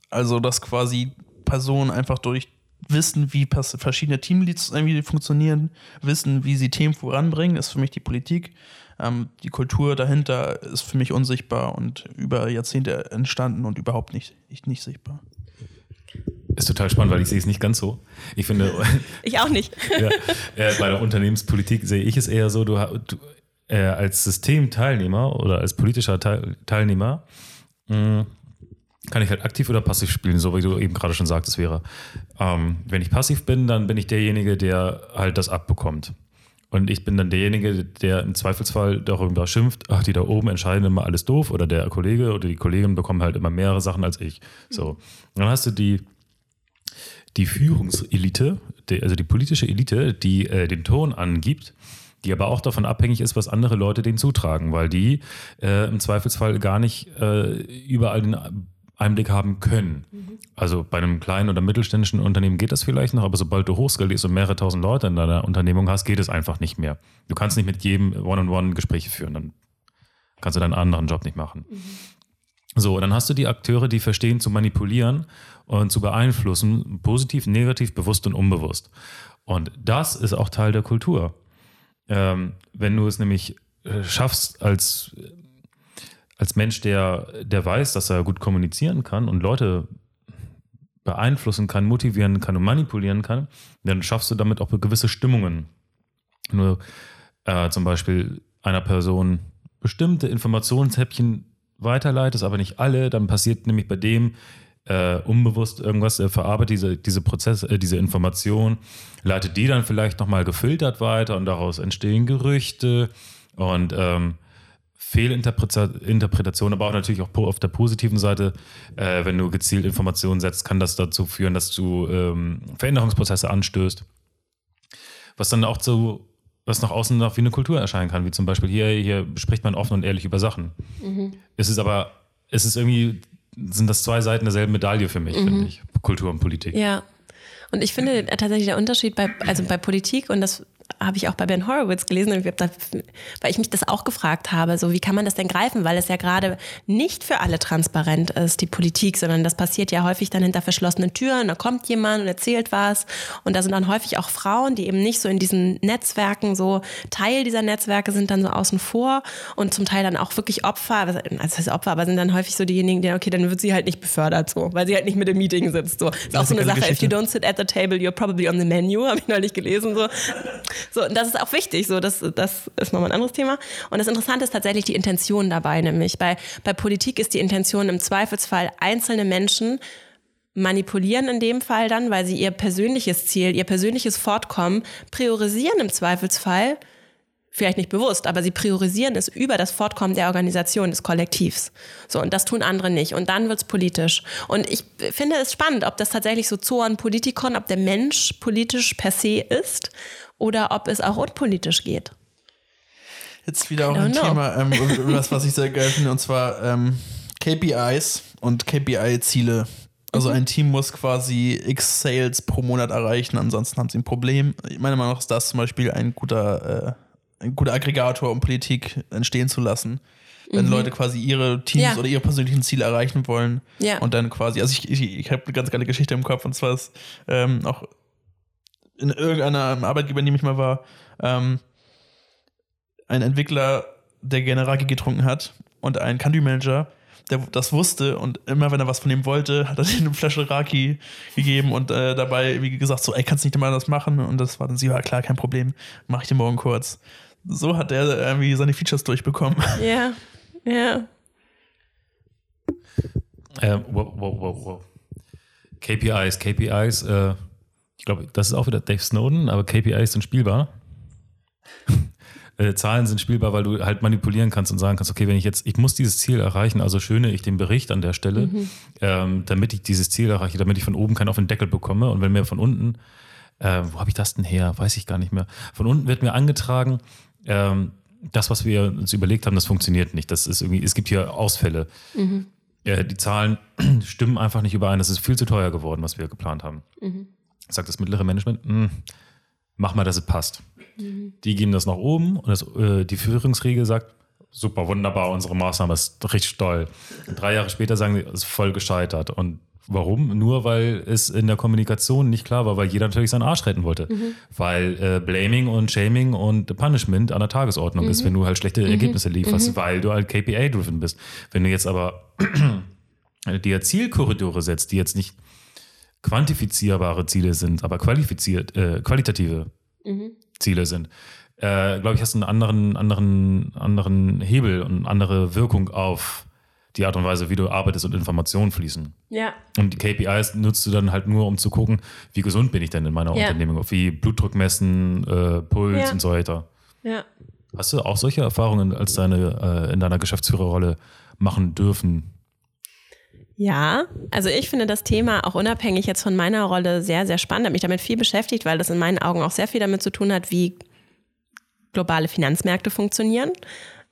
Also dass quasi Personen einfach durch Wissen, wie verschiedene Teamleads irgendwie funktionieren, wissen, wie sie Themen voranbringen, ist für mich die Politik. Ähm, die Kultur dahinter ist für mich unsichtbar und über Jahrzehnte entstanden und überhaupt nicht, nicht, nicht sichtbar. Ist total spannend, weil ich sehe es nicht ganz so. Ich finde. <laughs> Ich auch nicht. <laughs> ja, äh, bei der Unternehmenspolitik sehe ich es eher so, du, du äh, als Systemteilnehmer oder als politischer Teil, Teilnehmer mh, mm, kann ich halt aktiv oder passiv spielen, so wie du eben gerade schon sagtest, wäre. Ähm, wenn ich passiv bin, dann bin ich derjenige, der halt das abbekommt. Und ich bin dann derjenige, der im Zweifelsfall darüber schimpft, ach, die da oben entscheiden immer alles doof oder der Kollege oder die Kollegin bekommen halt immer mehrere Sachen als ich. So. Dann hast du die, die Führungselite, also die politische Elite, die äh, den Ton angibt, die aber auch davon abhängig ist, was andere Leute denen zutragen, weil die äh, im Zweifelsfall gar nicht äh, überall den Einblick haben können. Mhm. Also bei einem kleinen oder mittelständischen Unternehmen geht das vielleicht noch, aber sobald du hochskalierst und mehrere tausend Leute in deiner Unternehmung hast, geht es einfach nicht mehr. Du kannst nicht mit jedem One-on-One Gespräche führen, dann kannst du deinen anderen Job nicht machen. Mhm. So, dann hast du die Akteure, die verstehen zu manipulieren und zu beeinflussen, positiv, negativ, bewusst und unbewusst. Und das ist auch Teil der Kultur. Ähm, wenn du es nämlich äh, schaffst, als als Mensch, der, der weiß, dass er gut kommunizieren kann und Leute beeinflussen kann, motivieren kann und manipulieren kann, dann schaffst du damit auch gewisse Stimmungen. Nur äh, zum Beispiel einer Person bestimmte Informationshäppchen weiterleitest, aber nicht alle, dann passiert nämlich bei dem äh, unbewusst irgendwas, er verarbeitet diese, diese Prozesse, äh, diese Information, leitet die dann vielleicht nochmal gefiltert weiter und daraus entstehen Gerüchte und ähm, Fehlinterpretation, aber auch natürlich auch auf der positiven Seite, äh, wenn du gezielt Informationen setzt, kann das dazu führen, dass du ähm, Veränderungsprozesse anstößt. Was dann auch so, was nach außen noch wie eine Kultur erscheinen kann, wie zum Beispiel hier, hier spricht man offen und ehrlich über Sachen. Mhm. Es ist aber, es ist irgendwie, sind das zwei Seiten derselben Medaille für mich, mhm. finde ich, Kultur und Politik. Ja. Und ich finde tatsächlich der Unterschied bei, also bei Politik, und das habe ich auch bei Ben Horowitz gelesen, da, weil ich mich das auch gefragt habe, so wie kann man das denn greifen, weil es ja gerade nicht für alle transparent ist, die Politik, sondern das passiert ja häufig dann hinter verschlossenen Türen, da kommt jemand und erzählt was und da sind dann häufig auch Frauen, die eben nicht so in diesen Netzwerken so Teil dieser Netzwerke sind dann so außen vor und zum Teil dann auch wirklich Opfer, also das heißt Opfer, aber sind dann häufig so diejenigen, die okay, dann wird sie halt nicht befördert so, weil sie halt nicht mit im Meeting sitzt so. Ist auch so eine Sache, Geschichte. if you don't sit at the table, you're probably on the menu, <laughs> habe ich neulich gelesen so. So, und das ist auch wichtig, so, das, das ist nochmal ein anderes Thema. Und das Interessante ist tatsächlich die Intention dabei, nämlich bei, bei Politik ist die Intention im Zweifelsfall einzelne Menschen manipulieren in dem Fall dann, weil sie ihr persönliches Ziel, ihr persönliches Fortkommen priorisieren im Zweifelsfall, vielleicht nicht bewusst, aber sie priorisieren es über das Fortkommen der Organisation, des Kollektivs. So, und das tun andere nicht. Und dann wird's politisch. Und ich finde es spannend, ob das tatsächlich so Zoan Politikon, ob der Mensch politisch per se ist oder ob es auch unpolitisch geht. Jetzt wieder auch ein know. Thema, ähm, <laughs> was, was ich sehr geil finde, und zwar ähm, KPIs und KPI-Ziele. Also mhm. ein Team muss quasi X Sales pro Monat erreichen, ansonsten haben sie ein Problem. Meiner Meinung nach ist das zum Beispiel ein guter, äh, ein guter Aggregator, um Politik entstehen zu lassen. Wenn mhm. Leute quasi ihre Teams ja. oder ihre persönlichen Ziele erreichen wollen ja. und dann quasi, also ich, ich, ich habe eine ganz geile Geschichte im Kopf und zwar ist ähm, auch in irgendeiner Arbeitgeber, in dem ich mal war, ähm, ein Entwickler, der gerne Raki getrunken hat und ein Country Manager, der das wusste und immer, wenn er was von ihm wollte, hat er ihm <laughs> eine Flasche Raki gegeben und äh, dabei, wie gesagt, so, ey, kannst du nicht mal das machen? Und das war dann so, ja, klar, kein Problem, mach ich dir morgen kurz. So hat er irgendwie seine Features durchbekommen. <laughs> Ja, ja. Äh, wow, wow, wow, wow. KPIs, KPIs, äh, ich glaube, das ist auch wieder Dave Snowden, aber KPIs sind spielbar. äh, Zahlen sind spielbar, weil du halt manipulieren kannst und sagen kannst, okay, wenn ich jetzt, ich muss dieses Ziel erreichen, also schöne ich den Bericht an der Stelle, mhm. ähm, damit ich dieses Ziel erreiche, damit ich von oben keinen auf den Deckel bekomme und wenn mir von unten, äh, wo habe ich das denn her? Weiß ich gar nicht mehr. Von unten wird mir angetragen, ähm, das, was wir uns überlegt haben, das funktioniert nicht. Das ist irgendwie, es gibt hier Ausfälle. Mhm. Äh, die Zahlen <clears throat> stimmen einfach nicht überein. Das ist viel zu teuer geworden, was wir geplant haben. Mhm sagt das mittlere Management, hm, mach mal, dass es passt. Die gehen das nach oben und das, äh, die Führungsriege sagt, super, wunderbar, unsere Maßnahme ist richtig toll. Drei Jahre später sagen sie, es ist voll gescheitert. Und warum? Nur weil es in der Kommunikation nicht klar war, weil jeder natürlich seinen Arsch retten wollte. Mhm. Weil äh, Blaming und Shaming und Punishment an der Tagesordnung mhm. ist, wenn du halt schlechte mhm. Ergebnisse lieferst, weil du halt KPA-driven bist. Wenn du jetzt aber <clears throat> dir Zielkorridore setzt, die jetzt nicht quantifizierbare Ziele sind, aber qualifiziert, äh, qualitative mhm. Ziele sind, äh, glaube ich, hast du einen anderen, anderen, anderen Hebel und eine andere Wirkung auf die Art und Weise, wie du arbeitest und Informationen fließen. Ja. Und die KPIs nutzt du dann halt nur, um zu gucken, wie gesund bin ich denn in meiner Ja. Unternehmung, wie Blutdruck messen, äh, Puls Ja. und so weiter. Ja. Hast du auch solche Erfahrungen als deine äh, in deiner Geschäftsführerrolle machen dürfen? Ja, also ich finde das Thema auch unabhängig jetzt von meiner Rolle sehr, sehr spannend. Habe mich damit viel beschäftigt, weil das in meinen Augen auch sehr viel damit zu tun hat, wie globale Finanzmärkte funktionieren.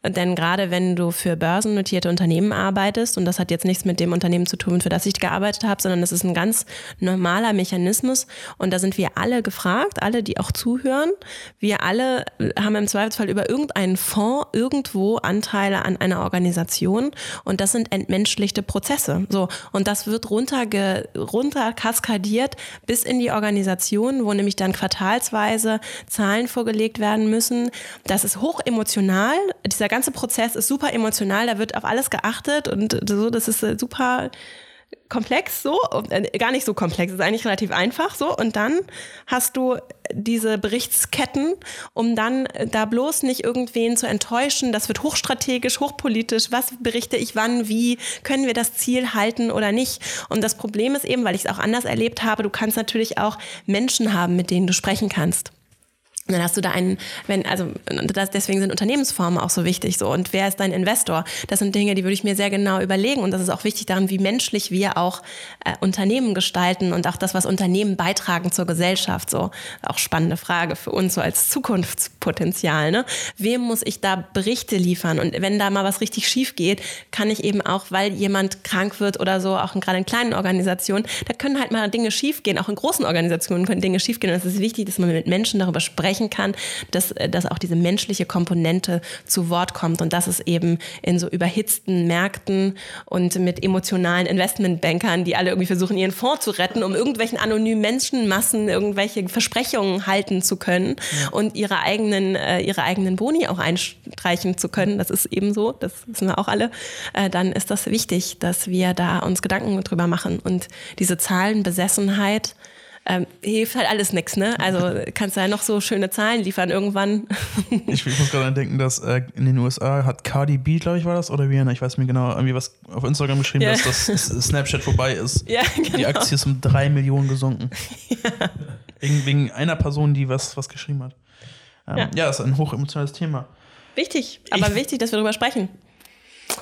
Denn gerade wenn du für börsennotierte Unternehmen arbeitest, und das hat jetzt nichts mit dem Unternehmen zu tun, für das ich gearbeitet habe, sondern das ist ein ganz normaler Mechanismus. Und da sind wir alle gefragt, alle, die auch zuhören. Wir alle haben im Zweifelsfall über irgendeinen Fonds irgendwo Anteile an einer Organisation. Und das sind entmenschlichte Prozesse. So. Und das wird runterge runter kaskadiert bis in die Organisation, wo nämlich dann quartalsweise Zahlen vorgelegt werden müssen. Das ist hoch emotional. Dieser ganze Prozess ist super emotional, da wird auf alles geachtet und so, das ist äh, super komplex so, äh, gar nicht so komplex, ist eigentlich relativ einfach so. Und dann hast du diese Berichtsketten, um dann da bloß nicht irgendwen zu enttäuschen, das wird hochstrategisch, hochpolitisch, was berichte ich wann, wie, können wir das Ziel halten oder nicht? Und das Problem ist eben, weil ich es auch anders erlebt habe, du kannst natürlich auch Menschen haben, mit denen du sprechen kannst. Und dann hast du da einen, wenn, also das, deswegen sind Unternehmensformen auch so wichtig. So. Und wer ist dein Investor? Das sind Dinge, die würde ich mir sehr genau überlegen. Und das ist auch wichtig daran, wie menschlich wir auch äh, Unternehmen gestalten und auch das, was Unternehmen beitragen zur Gesellschaft. So auch spannende Frage für uns so als Zukunftspotenzial. Ne? Wem muss ich da Berichte liefern? Und wenn da mal was richtig schief geht, kann ich eben auch, weil jemand krank wird oder so, auch in, gerade in kleinen Organisationen, da können halt mal Dinge schiefgehen. Auch in großen Organisationen können Dinge schiefgehen. Und es ist wichtig, dass man mit Menschen darüber sprechen kann, dass, äh, dass auch diese menschliche Komponente zu Wort kommt. Und das ist eben in so überhitzten Märkten und mit emotionalen Investmentbankern, die alle irgendwie versuchen, ihren Fonds zu retten, um irgendwelchen anonymen Menschenmassen irgendwelche Versprechungen halten zu können und ihre eigenen, äh, ihre eigenen Boni auch einstreichen zu können. Das ist eben so, das wissen wir auch alle. Äh, dann ist das wichtig, dass wir da uns Gedanken drüber machen. Und diese Zahlenbesessenheit, ähm, hilft halt alles nichts, ne? Also <laughs> kannst du ja noch so schöne Zahlen liefern irgendwann. <laughs> Ich, ich muss gerade an denken, dass äh, in den USA hat Cardi B, glaube ich, war das, oder Rihanna, ich weiß nicht mehr genau, irgendwie was auf Instagram geschrieben, Ja. dass das <laughs> Snapchat vorbei ist. Ja, Die genau. Aktie ist um drei Millionen gesunken. Wegen, wegen einer Person, die was, was geschrieben hat. Ähm, ja. Ja. ist ein hochemotionales Thema. Wichtig, aber Ich- wichtig, dass wir darüber sprechen.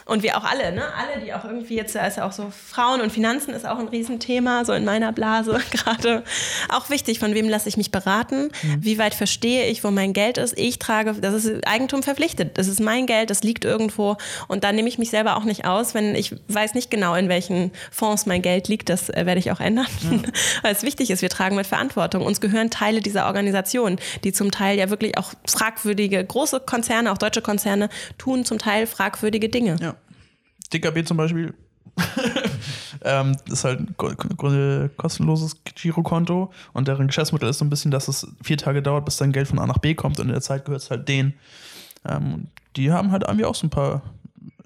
Und wir auch alle, ne? Alle, die auch irgendwie jetzt, da ist ja auch so Frauen und Finanzen ist auch ein Riesenthema, so in meiner Blase <laughs> gerade. Auch wichtig, von wem lasse ich mich beraten? Wie weit verstehe ich, wo mein Geld ist? Ich trage, das ist Eigentum verpflichtet. Das ist mein Geld, das liegt irgendwo. Und da nehme ich mich selber auch nicht aus, wenn ich weiß nicht genau, in welchen Fonds mein Geld liegt. Das äh, werde ich auch ändern. <laughs> Weil es wichtig ist, wir tragen mit Verantwortung. Uns gehören Teile dieser Organisation, die zum Teil ja wirklich auch fragwürdige, große Konzerne, auch deutsche Konzerne, tun zum Teil fragwürdige Dinge. Ja. DKB zum Beispiel <laughs> ähm, ist halt ein ko- ko- kostenloses Girokonto und deren Geschäftsmodell ist so ein bisschen, dass es vier Tage dauert, bis dein Geld von A nach B kommt und in der Zeit gehört es halt denen. Ähm, die haben halt irgendwie auch so ein paar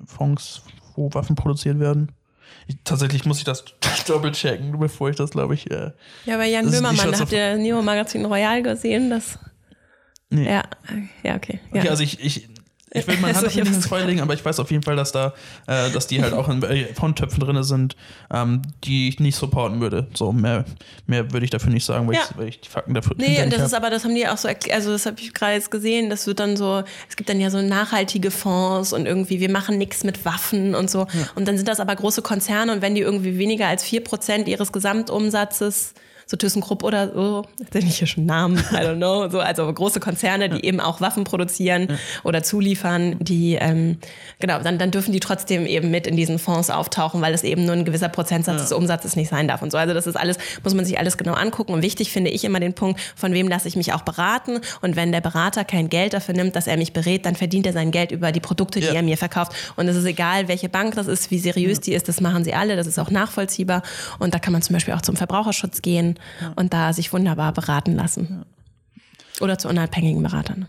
Fonds, wo Waffen produziert werden. Ich, tatsächlich muss ich das <laughs> doppelt checken, bevor ich das, glaube ich. Äh, Ja, bei Jan Böhmermann, habt ihr Neo Magazin Royal gesehen? Das, nee. ja, ja, okay. Ja. Okay, also ich, ich, ich will meine <laughs> Hand Also nicht ins Feuer legen, aber ich weiß auf jeden Fall, dass da, äh, dass die halt auch in äh, Fondtöpfen drin sind, ähm, die ich nicht supporten würde. So, mehr, mehr würde ich dafür nicht sagen, weil, Ja. ich, weil ich die Fakten dafür Nee, und nicht das ist aber, das haben die auch so, erkl- also das habe ich gerade jetzt gesehen, das wird dann so, es gibt dann ja so nachhaltige Fonds und irgendwie, wir machen nichts mit Waffen und so. Und dann sind das aber große Konzerne und wenn die irgendwie weniger als 4% ihres Gesamtumsatzes so ThyssenKrupp oder so, nenne ich hier schon Namen, I don't know, so, also große Konzerne, die eben auch Waffen produzieren oder zuliefern, die, ähm, genau, dann, dann dürfen die trotzdem eben mit in diesen Fonds auftauchen, weil es eben nur ein gewisser Prozentsatz des Umsatzes nicht sein darf und so. Also das ist alles, muss man sich alles genau angucken. Und wichtig finde ich immer den Punkt, von wem lasse ich mich auch beraten. Und wenn der Berater kein Geld dafür nimmt, dass er mich berät, dann verdient er sein Geld über die Produkte, die Ja. er mir verkauft. Und es ist egal, welche Bank das ist, wie seriös die ist, das machen sie alle, das ist auch nachvollziehbar. Und da kann man zum Beispiel auch zum Verbraucherschutz gehen und da sich wunderbar beraten lassen. Oder zu unabhängigen Beratern.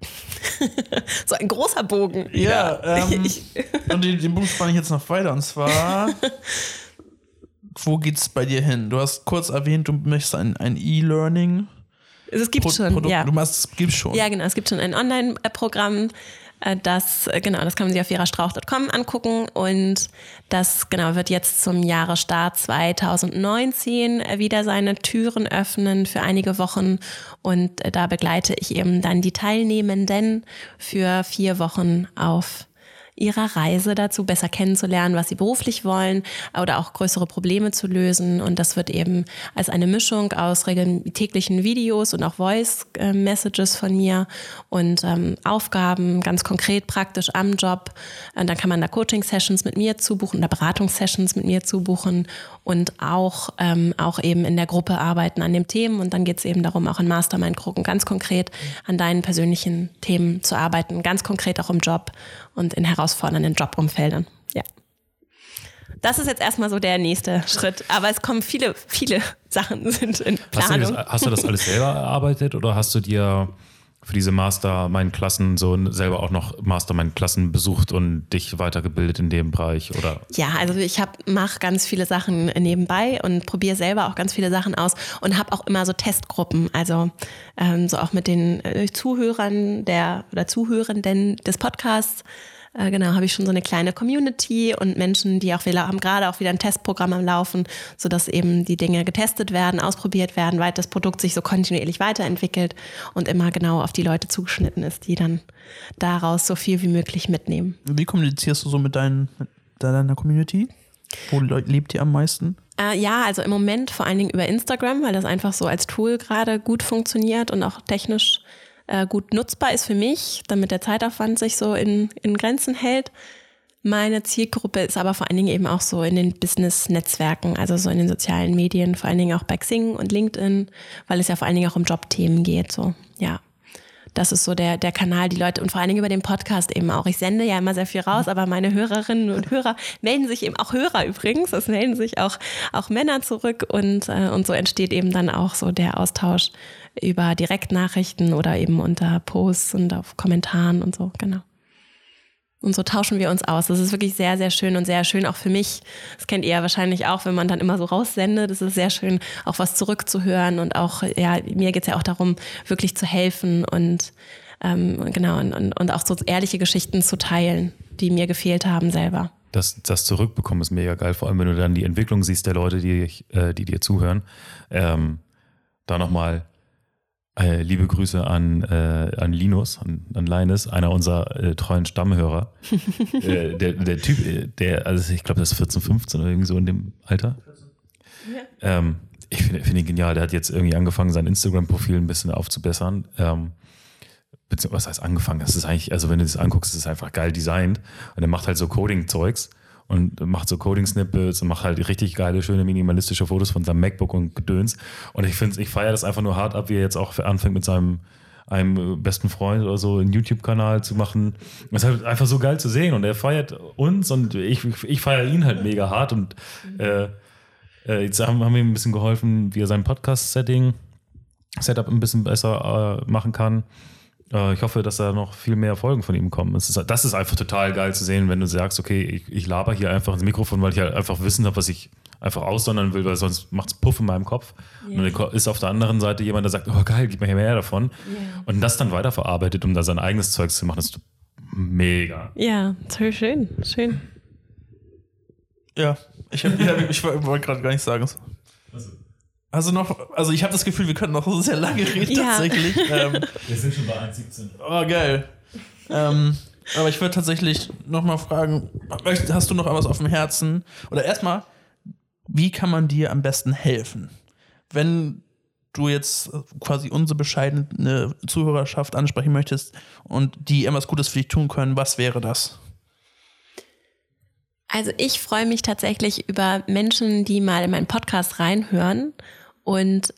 <laughs> so ein großer Bogen. Ja, ähm, <laughs> Ich- und den, den Punkt spanne ich jetzt noch weiter. Und zwar, wo geht's bei dir hin? Du hast kurz erwähnt, du möchtest ein, ein E-Learning. Es gibt Pro- schon, Produkt- ja. Du machst, es gibt schon. Ja, genau. Es gibt schon ein Online-Programm, das, äh, genau, das kann man sich auf verastrauch.com angucken. Und das, genau, wird jetzt zum Jahresstart 2019 wieder seine Türen öffnen für einige Wochen. Und da begleite ich eben dann die Teilnehmenden für vier Wochen auf ihrer Reise dazu, besser kennenzulernen, was sie beruflich wollen oder auch größere Probleme zu lösen. Und das wird eben als eine Mischung aus täglichen Videos und auch Voice-Messages von mir und ähm, Aufgaben ganz konkret praktisch am Job. Und dann kann man da Coaching-Sessions mit mir zubuchen oder Beratungssessions mit mir zubuchen und auch, ähm, auch eben in der Gruppe arbeiten an den Themen. Und dann geht es eben darum, auch in Mastermind-Gruppen ganz konkret an deinen persönlichen Themen zu arbeiten, ganz konkret auch im Job und in herausfordernden Jobumfeldern. Ja. Das ist jetzt erstmal so der nächste Schritt. Aber es kommen viele, viele Sachen sind in Planung. Hast du das, hast du das alles selber erarbeitet oder hast du dir für diese Mastermind-Klassen so selber auch noch Mastermind-Klassen besucht und dich weitergebildet in dem Bereich oder? Ja, also ich mache ganz viele Sachen nebenbei und probiere selber auch ganz viele Sachen aus und habe auch immer so Testgruppen, also ähm, so auch mit den äh, Zuhörern der oder Zuhörenden des Podcasts äh, genau, habe ich schon so eine kleine Community und Menschen, die auch wieder haben gerade auch wieder ein Testprogramm am Laufen, sodass eben die Dinge getestet werden, ausprobiert werden, weil das Produkt sich so kontinuierlich weiterentwickelt und immer genau auf die Leute zugeschnitten ist, die dann daraus so viel wie möglich mitnehmen. Wie kommunizierst du so mit, dein, mit deiner Community? Wo lebt ihr am meisten? Äh, ja, also im Moment vor allen Dingen über Instagram, weil das einfach so als Tool gerade gut funktioniert und auch technisch äh, gut nutzbar ist für mich, damit der Zeitaufwand sich so in, in Grenzen hält. Meine Zielgruppe ist aber vor allen Dingen eben auch so in den Business-Netzwerken, also so in den sozialen Medien, vor allen Dingen auch bei Xing und LinkedIn, weil es ja vor allen Dingen auch um Jobthemen geht. So, ja. Das ist so der, der Kanal, die Leute und vor allen Dingen über den Podcast eben auch. Ich sende ja immer sehr viel raus, aber meine Hörerinnen und Hörer melden sich eben auch Hörer übrigens. Es melden sich auch, auch Männer zurück und, äh, und so entsteht eben dann auch so der Austausch über Direktnachrichten oder eben unter Posts und auf Kommentaren und so, genau. Und so tauschen wir uns aus. Das ist wirklich sehr, sehr schön und sehr schön auch für mich. Das kennt ihr ja wahrscheinlich auch, wenn man dann immer so raussendet. Das ist sehr schön, auch was zurückzuhören und auch, ja, mir geht es ja auch darum, wirklich zu helfen und ähm, genau, und, und auch so ehrliche Geschichten zu teilen, die mir gefehlt haben selber. Das, das Zurückbekommen ist mega geil, vor allem wenn du dann die Entwicklung siehst der Leute, die, äh, die dir zuhören. Ähm, da nochmal äh, liebe Grüße an, äh, an Linus, an, an Linus, einer unserer äh, treuen Stammhörer. <laughs> äh, der, der Typ, äh, der, also ich glaube, das ist 14, 15 oder irgendwie so in dem Alter. Ja. Ähm, ich finde find ihn genial. Der hat jetzt irgendwie angefangen, sein Instagram-Profil ein bisschen aufzubessern. Ähm, was heißt angefangen? Das ist eigentlich, also wenn du das anguckst, ist es einfach geil designt. Und er macht halt so Coding-Zeugs und macht so Coding-Snippets und macht halt richtig geile, schöne, minimalistische Fotos von seinem MacBook und Gedöns. Und ich finde, ich feiere das einfach nur hart ab, wie er jetzt auch anfängt mit seinem einem besten Freund oder so einen YouTube-Kanal zu machen. Das ist halt einfach so geil zu sehen und er feiert uns und ich, ich feiere ihn halt mega hart und äh, äh jetzt haben, haben wir ihm ein bisschen geholfen, wie er sein Podcast-Setting, Setup ein bisschen besser äh, machen kann. Äh, ich hoffe, dass da noch viel mehr Folgen von ihm kommen. Das ist, das ist einfach total geil zu sehen, wenn du sagst, okay, ich, ich laber hier einfach ins Mikrofon, weil ich halt einfach wissen habe, was ich einfach aussondern will, weil sonst macht es Puff in meinem Kopf. Yeah. Und dann ist auf der anderen Seite jemand, der sagt, oh geil, gib mir hier mehr davon. Yeah. Und das dann weiterverarbeitet, um da sein eigenes Zeug zu machen, das ist mega. Ja, toll schön, schön. Ja, ich, hab, ich wollte gerade gar nicht sagen. Also noch, also ich habe das Gefühl, wir könnten noch sehr lange reden ja. tatsächlich. <laughs> Ähm, wir sind schon bei 1,17. Oh, geil. Ähm, aber ich würde tatsächlich noch mal fragen, hast du noch etwas auf dem Herzen? Oder erstmal, wie kann man dir am besten helfen? Wenn du jetzt quasi unsere bescheidene Zuhörerschaft ansprechen möchtest und die etwas Gutes für dich tun können, was wäre das? Also ich freue mich tatsächlich über Menschen, die mal in meinen Podcast reinhören und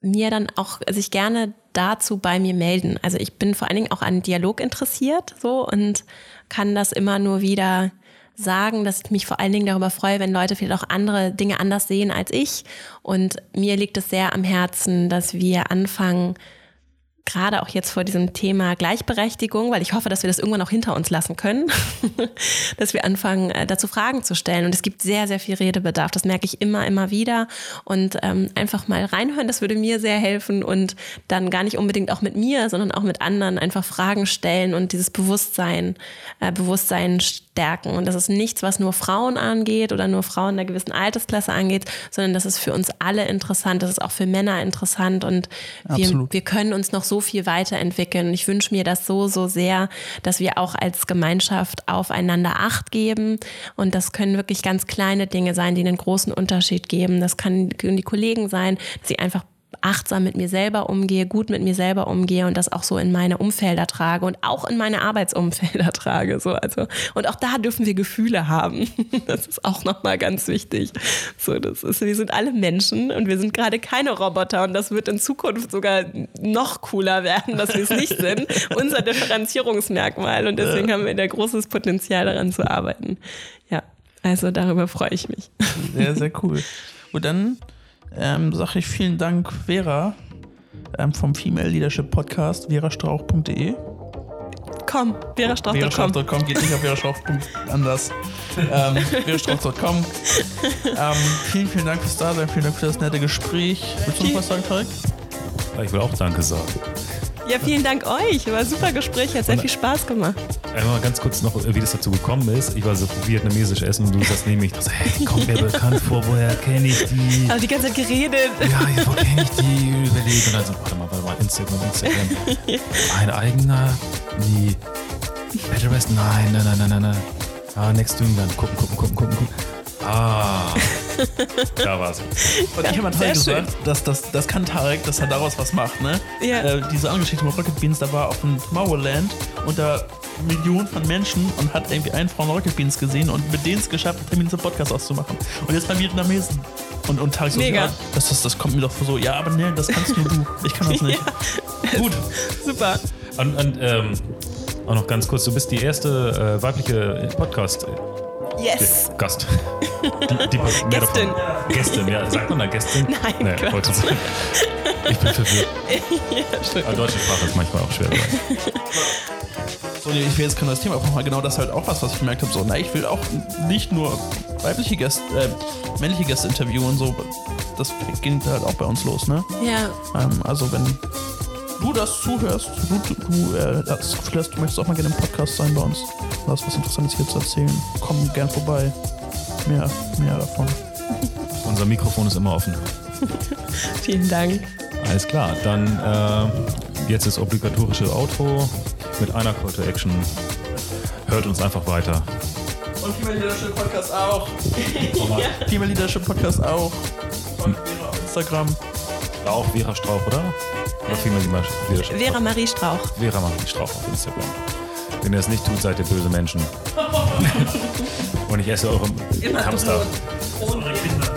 mir dann auch sich gerne dazu bei mir melden. Also ich bin vor allen Dingen auch an Dialog interessiert so und kann das immer nur wieder sagen, dass ich mich vor allen Dingen darüber freue, wenn Leute vielleicht auch andere Dinge anders sehen als ich. Und mir liegt es sehr am Herzen, dass wir anfangen, gerade auch jetzt vor diesem Thema Gleichberechtigung, weil ich hoffe, dass wir das irgendwann auch hinter uns lassen können, <laughs> dass wir anfangen, äh, dazu Fragen zu stellen. Und es gibt sehr, sehr viel Redebedarf. Das merke ich immer, immer wieder. Und ähm, einfach mal reinhören, das würde mir sehr helfen. Und dann gar nicht unbedingt auch mit mir, sondern auch mit anderen einfach Fragen stellen und dieses Bewusstsein, äh, Bewusstsein stärken. Und das ist nichts, was nur Frauen angeht oder nur Frauen einer gewissen Altersklasse angeht, sondern das ist für uns alle interessant. Das ist auch für Männer interessant. Und wir, wir können uns noch so viel weiterentwickeln. Und ich wünsche mir das so, so sehr, dass wir auch als Gemeinschaft aufeinander Acht geben. Und das können wirklich ganz kleine Dinge sein, die einen großen Unterschied geben. Das kann, können die Kollegen sein, dass sie einfach achtsam mit mir selber umgehe, gut mit mir selber umgehe und das auch so in meine Umfelder trage und auch in meine Arbeitsumfelder <laughs> trage. So, also, und auch da dürfen wir Gefühle haben. <laughs> Das ist auch nochmal ganz wichtig. So, das ist, wir sind alle Menschen und wir sind gerade keine Roboter und das wird in Zukunft sogar noch cooler werden, dass wir es nicht <laughs> sind. Unser Differenzierungsmerkmal und deswegen haben wir da großes Potenzial daran zu arbeiten. Ja, also darüber freue ich mich. Sehr, sehr cool. Und dann ähm, sage ich vielen Dank, Vera, ähm, vom Female Leadership Podcast, verastrauch.de. Komm, verastrauch.com. Verastrauch.com geht nicht auf verastrauch.anders. ähm, verastrauch.com. ähm, vielen, vielen Dank fürs Dasein, vielen Dank für das nette Gespräch. Willst du noch was sagen, Tarek? Ich will auch Danke sagen. Ja, vielen Dank euch. War ein super Gespräch, hat sehr viel Spaß gemacht. Einmal ganz kurz noch, wie das dazu gekommen ist. Ich war so vietnamesisch essen und du sagst mich, ich dachte, hey, kommt mir bekannt vor, woher kenne ich die? <laughs> Aber die ganze Zeit geredet. Ja, wo kenne ich die? Überlegt und dann so, warte mal, warte mal, Instagram, Instagram. Mein eigener? Nie. Pinterest? Nein, nein, nein, nein, nein, nein. Ah, Next Doing dann. Gucken, gucken, gucken, gucken, gucken. Ah. <laughs> da war's. Und ja, ich habe Tarek gesagt, dass das, das kann Tarek, dass er daraus was macht, ne? Ja. Äh, diese andere Geschichte mit Rocket Beans, da war auf dem Tomorrowland und da Millionen von Menschen und hat irgendwie einen Frauen Rocket Beans gesehen und mit denen es geschafft, einen Termin zum Podcast auszumachen. Und jetzt beim Vietnamesen. Und, und Tarek so, Mega. ja, das, das, das kommt mir doch so, ja, aber nee, das kannst nur du. Ich kann das <laughs> nicht. Ja. Gut. Super. Und, und ähm, auch noch ganz kurz, du bist die erste äh, weibliche Podcast- Yes. Gast. Die, die, <laughs> mehr Gästin. davon. Gästin, ja. Sagt man da Gästin? <laughs> Nein, nee, Quatsch. wollte ich sagen. Ich bin verwirrt. <laughs> ja, stimmt. Aber deutsche Sprache ist manchmal auch schwer. So, ich will jetzt kein neues Thema aufmachen, genau das ist halt auch was, was ich gemerkt habe. So, na, ich will auch nicht nur weibliche Gäste, äh, männliche Gäste interviewen, so. Das ging halt auch bei uns los, ne? Ja, Ähm, also wenn du das zuhörst, du, du äh, das Gefühl hast, du möchtest auch mal gerne im Podcast sein bei uns, du hast was Interessantes hier zu erzählen, komm gern vorbei. Mehr, mehr davon. <laughs> Unser Mikrofon ist immer offen. <laughs> vielen Dank. Alles klar, dann äh, jetzt das obligatorische Outro mit einer Call to Action. Hört uns einfach weiter. Und Female Leadership Podcast auch. <laughs> Female Leadership Podcast auch. Und Instagram. Auch Vera Strauch, oder? Oder Female Leadership? Vera Marie Strauch. Vera Marie Strauch auf Instagram. Wenn ihr es nicht tut, seid ihr böse Menschen. <laughs> Und ich esse eure Hamster. Ohne Kinder.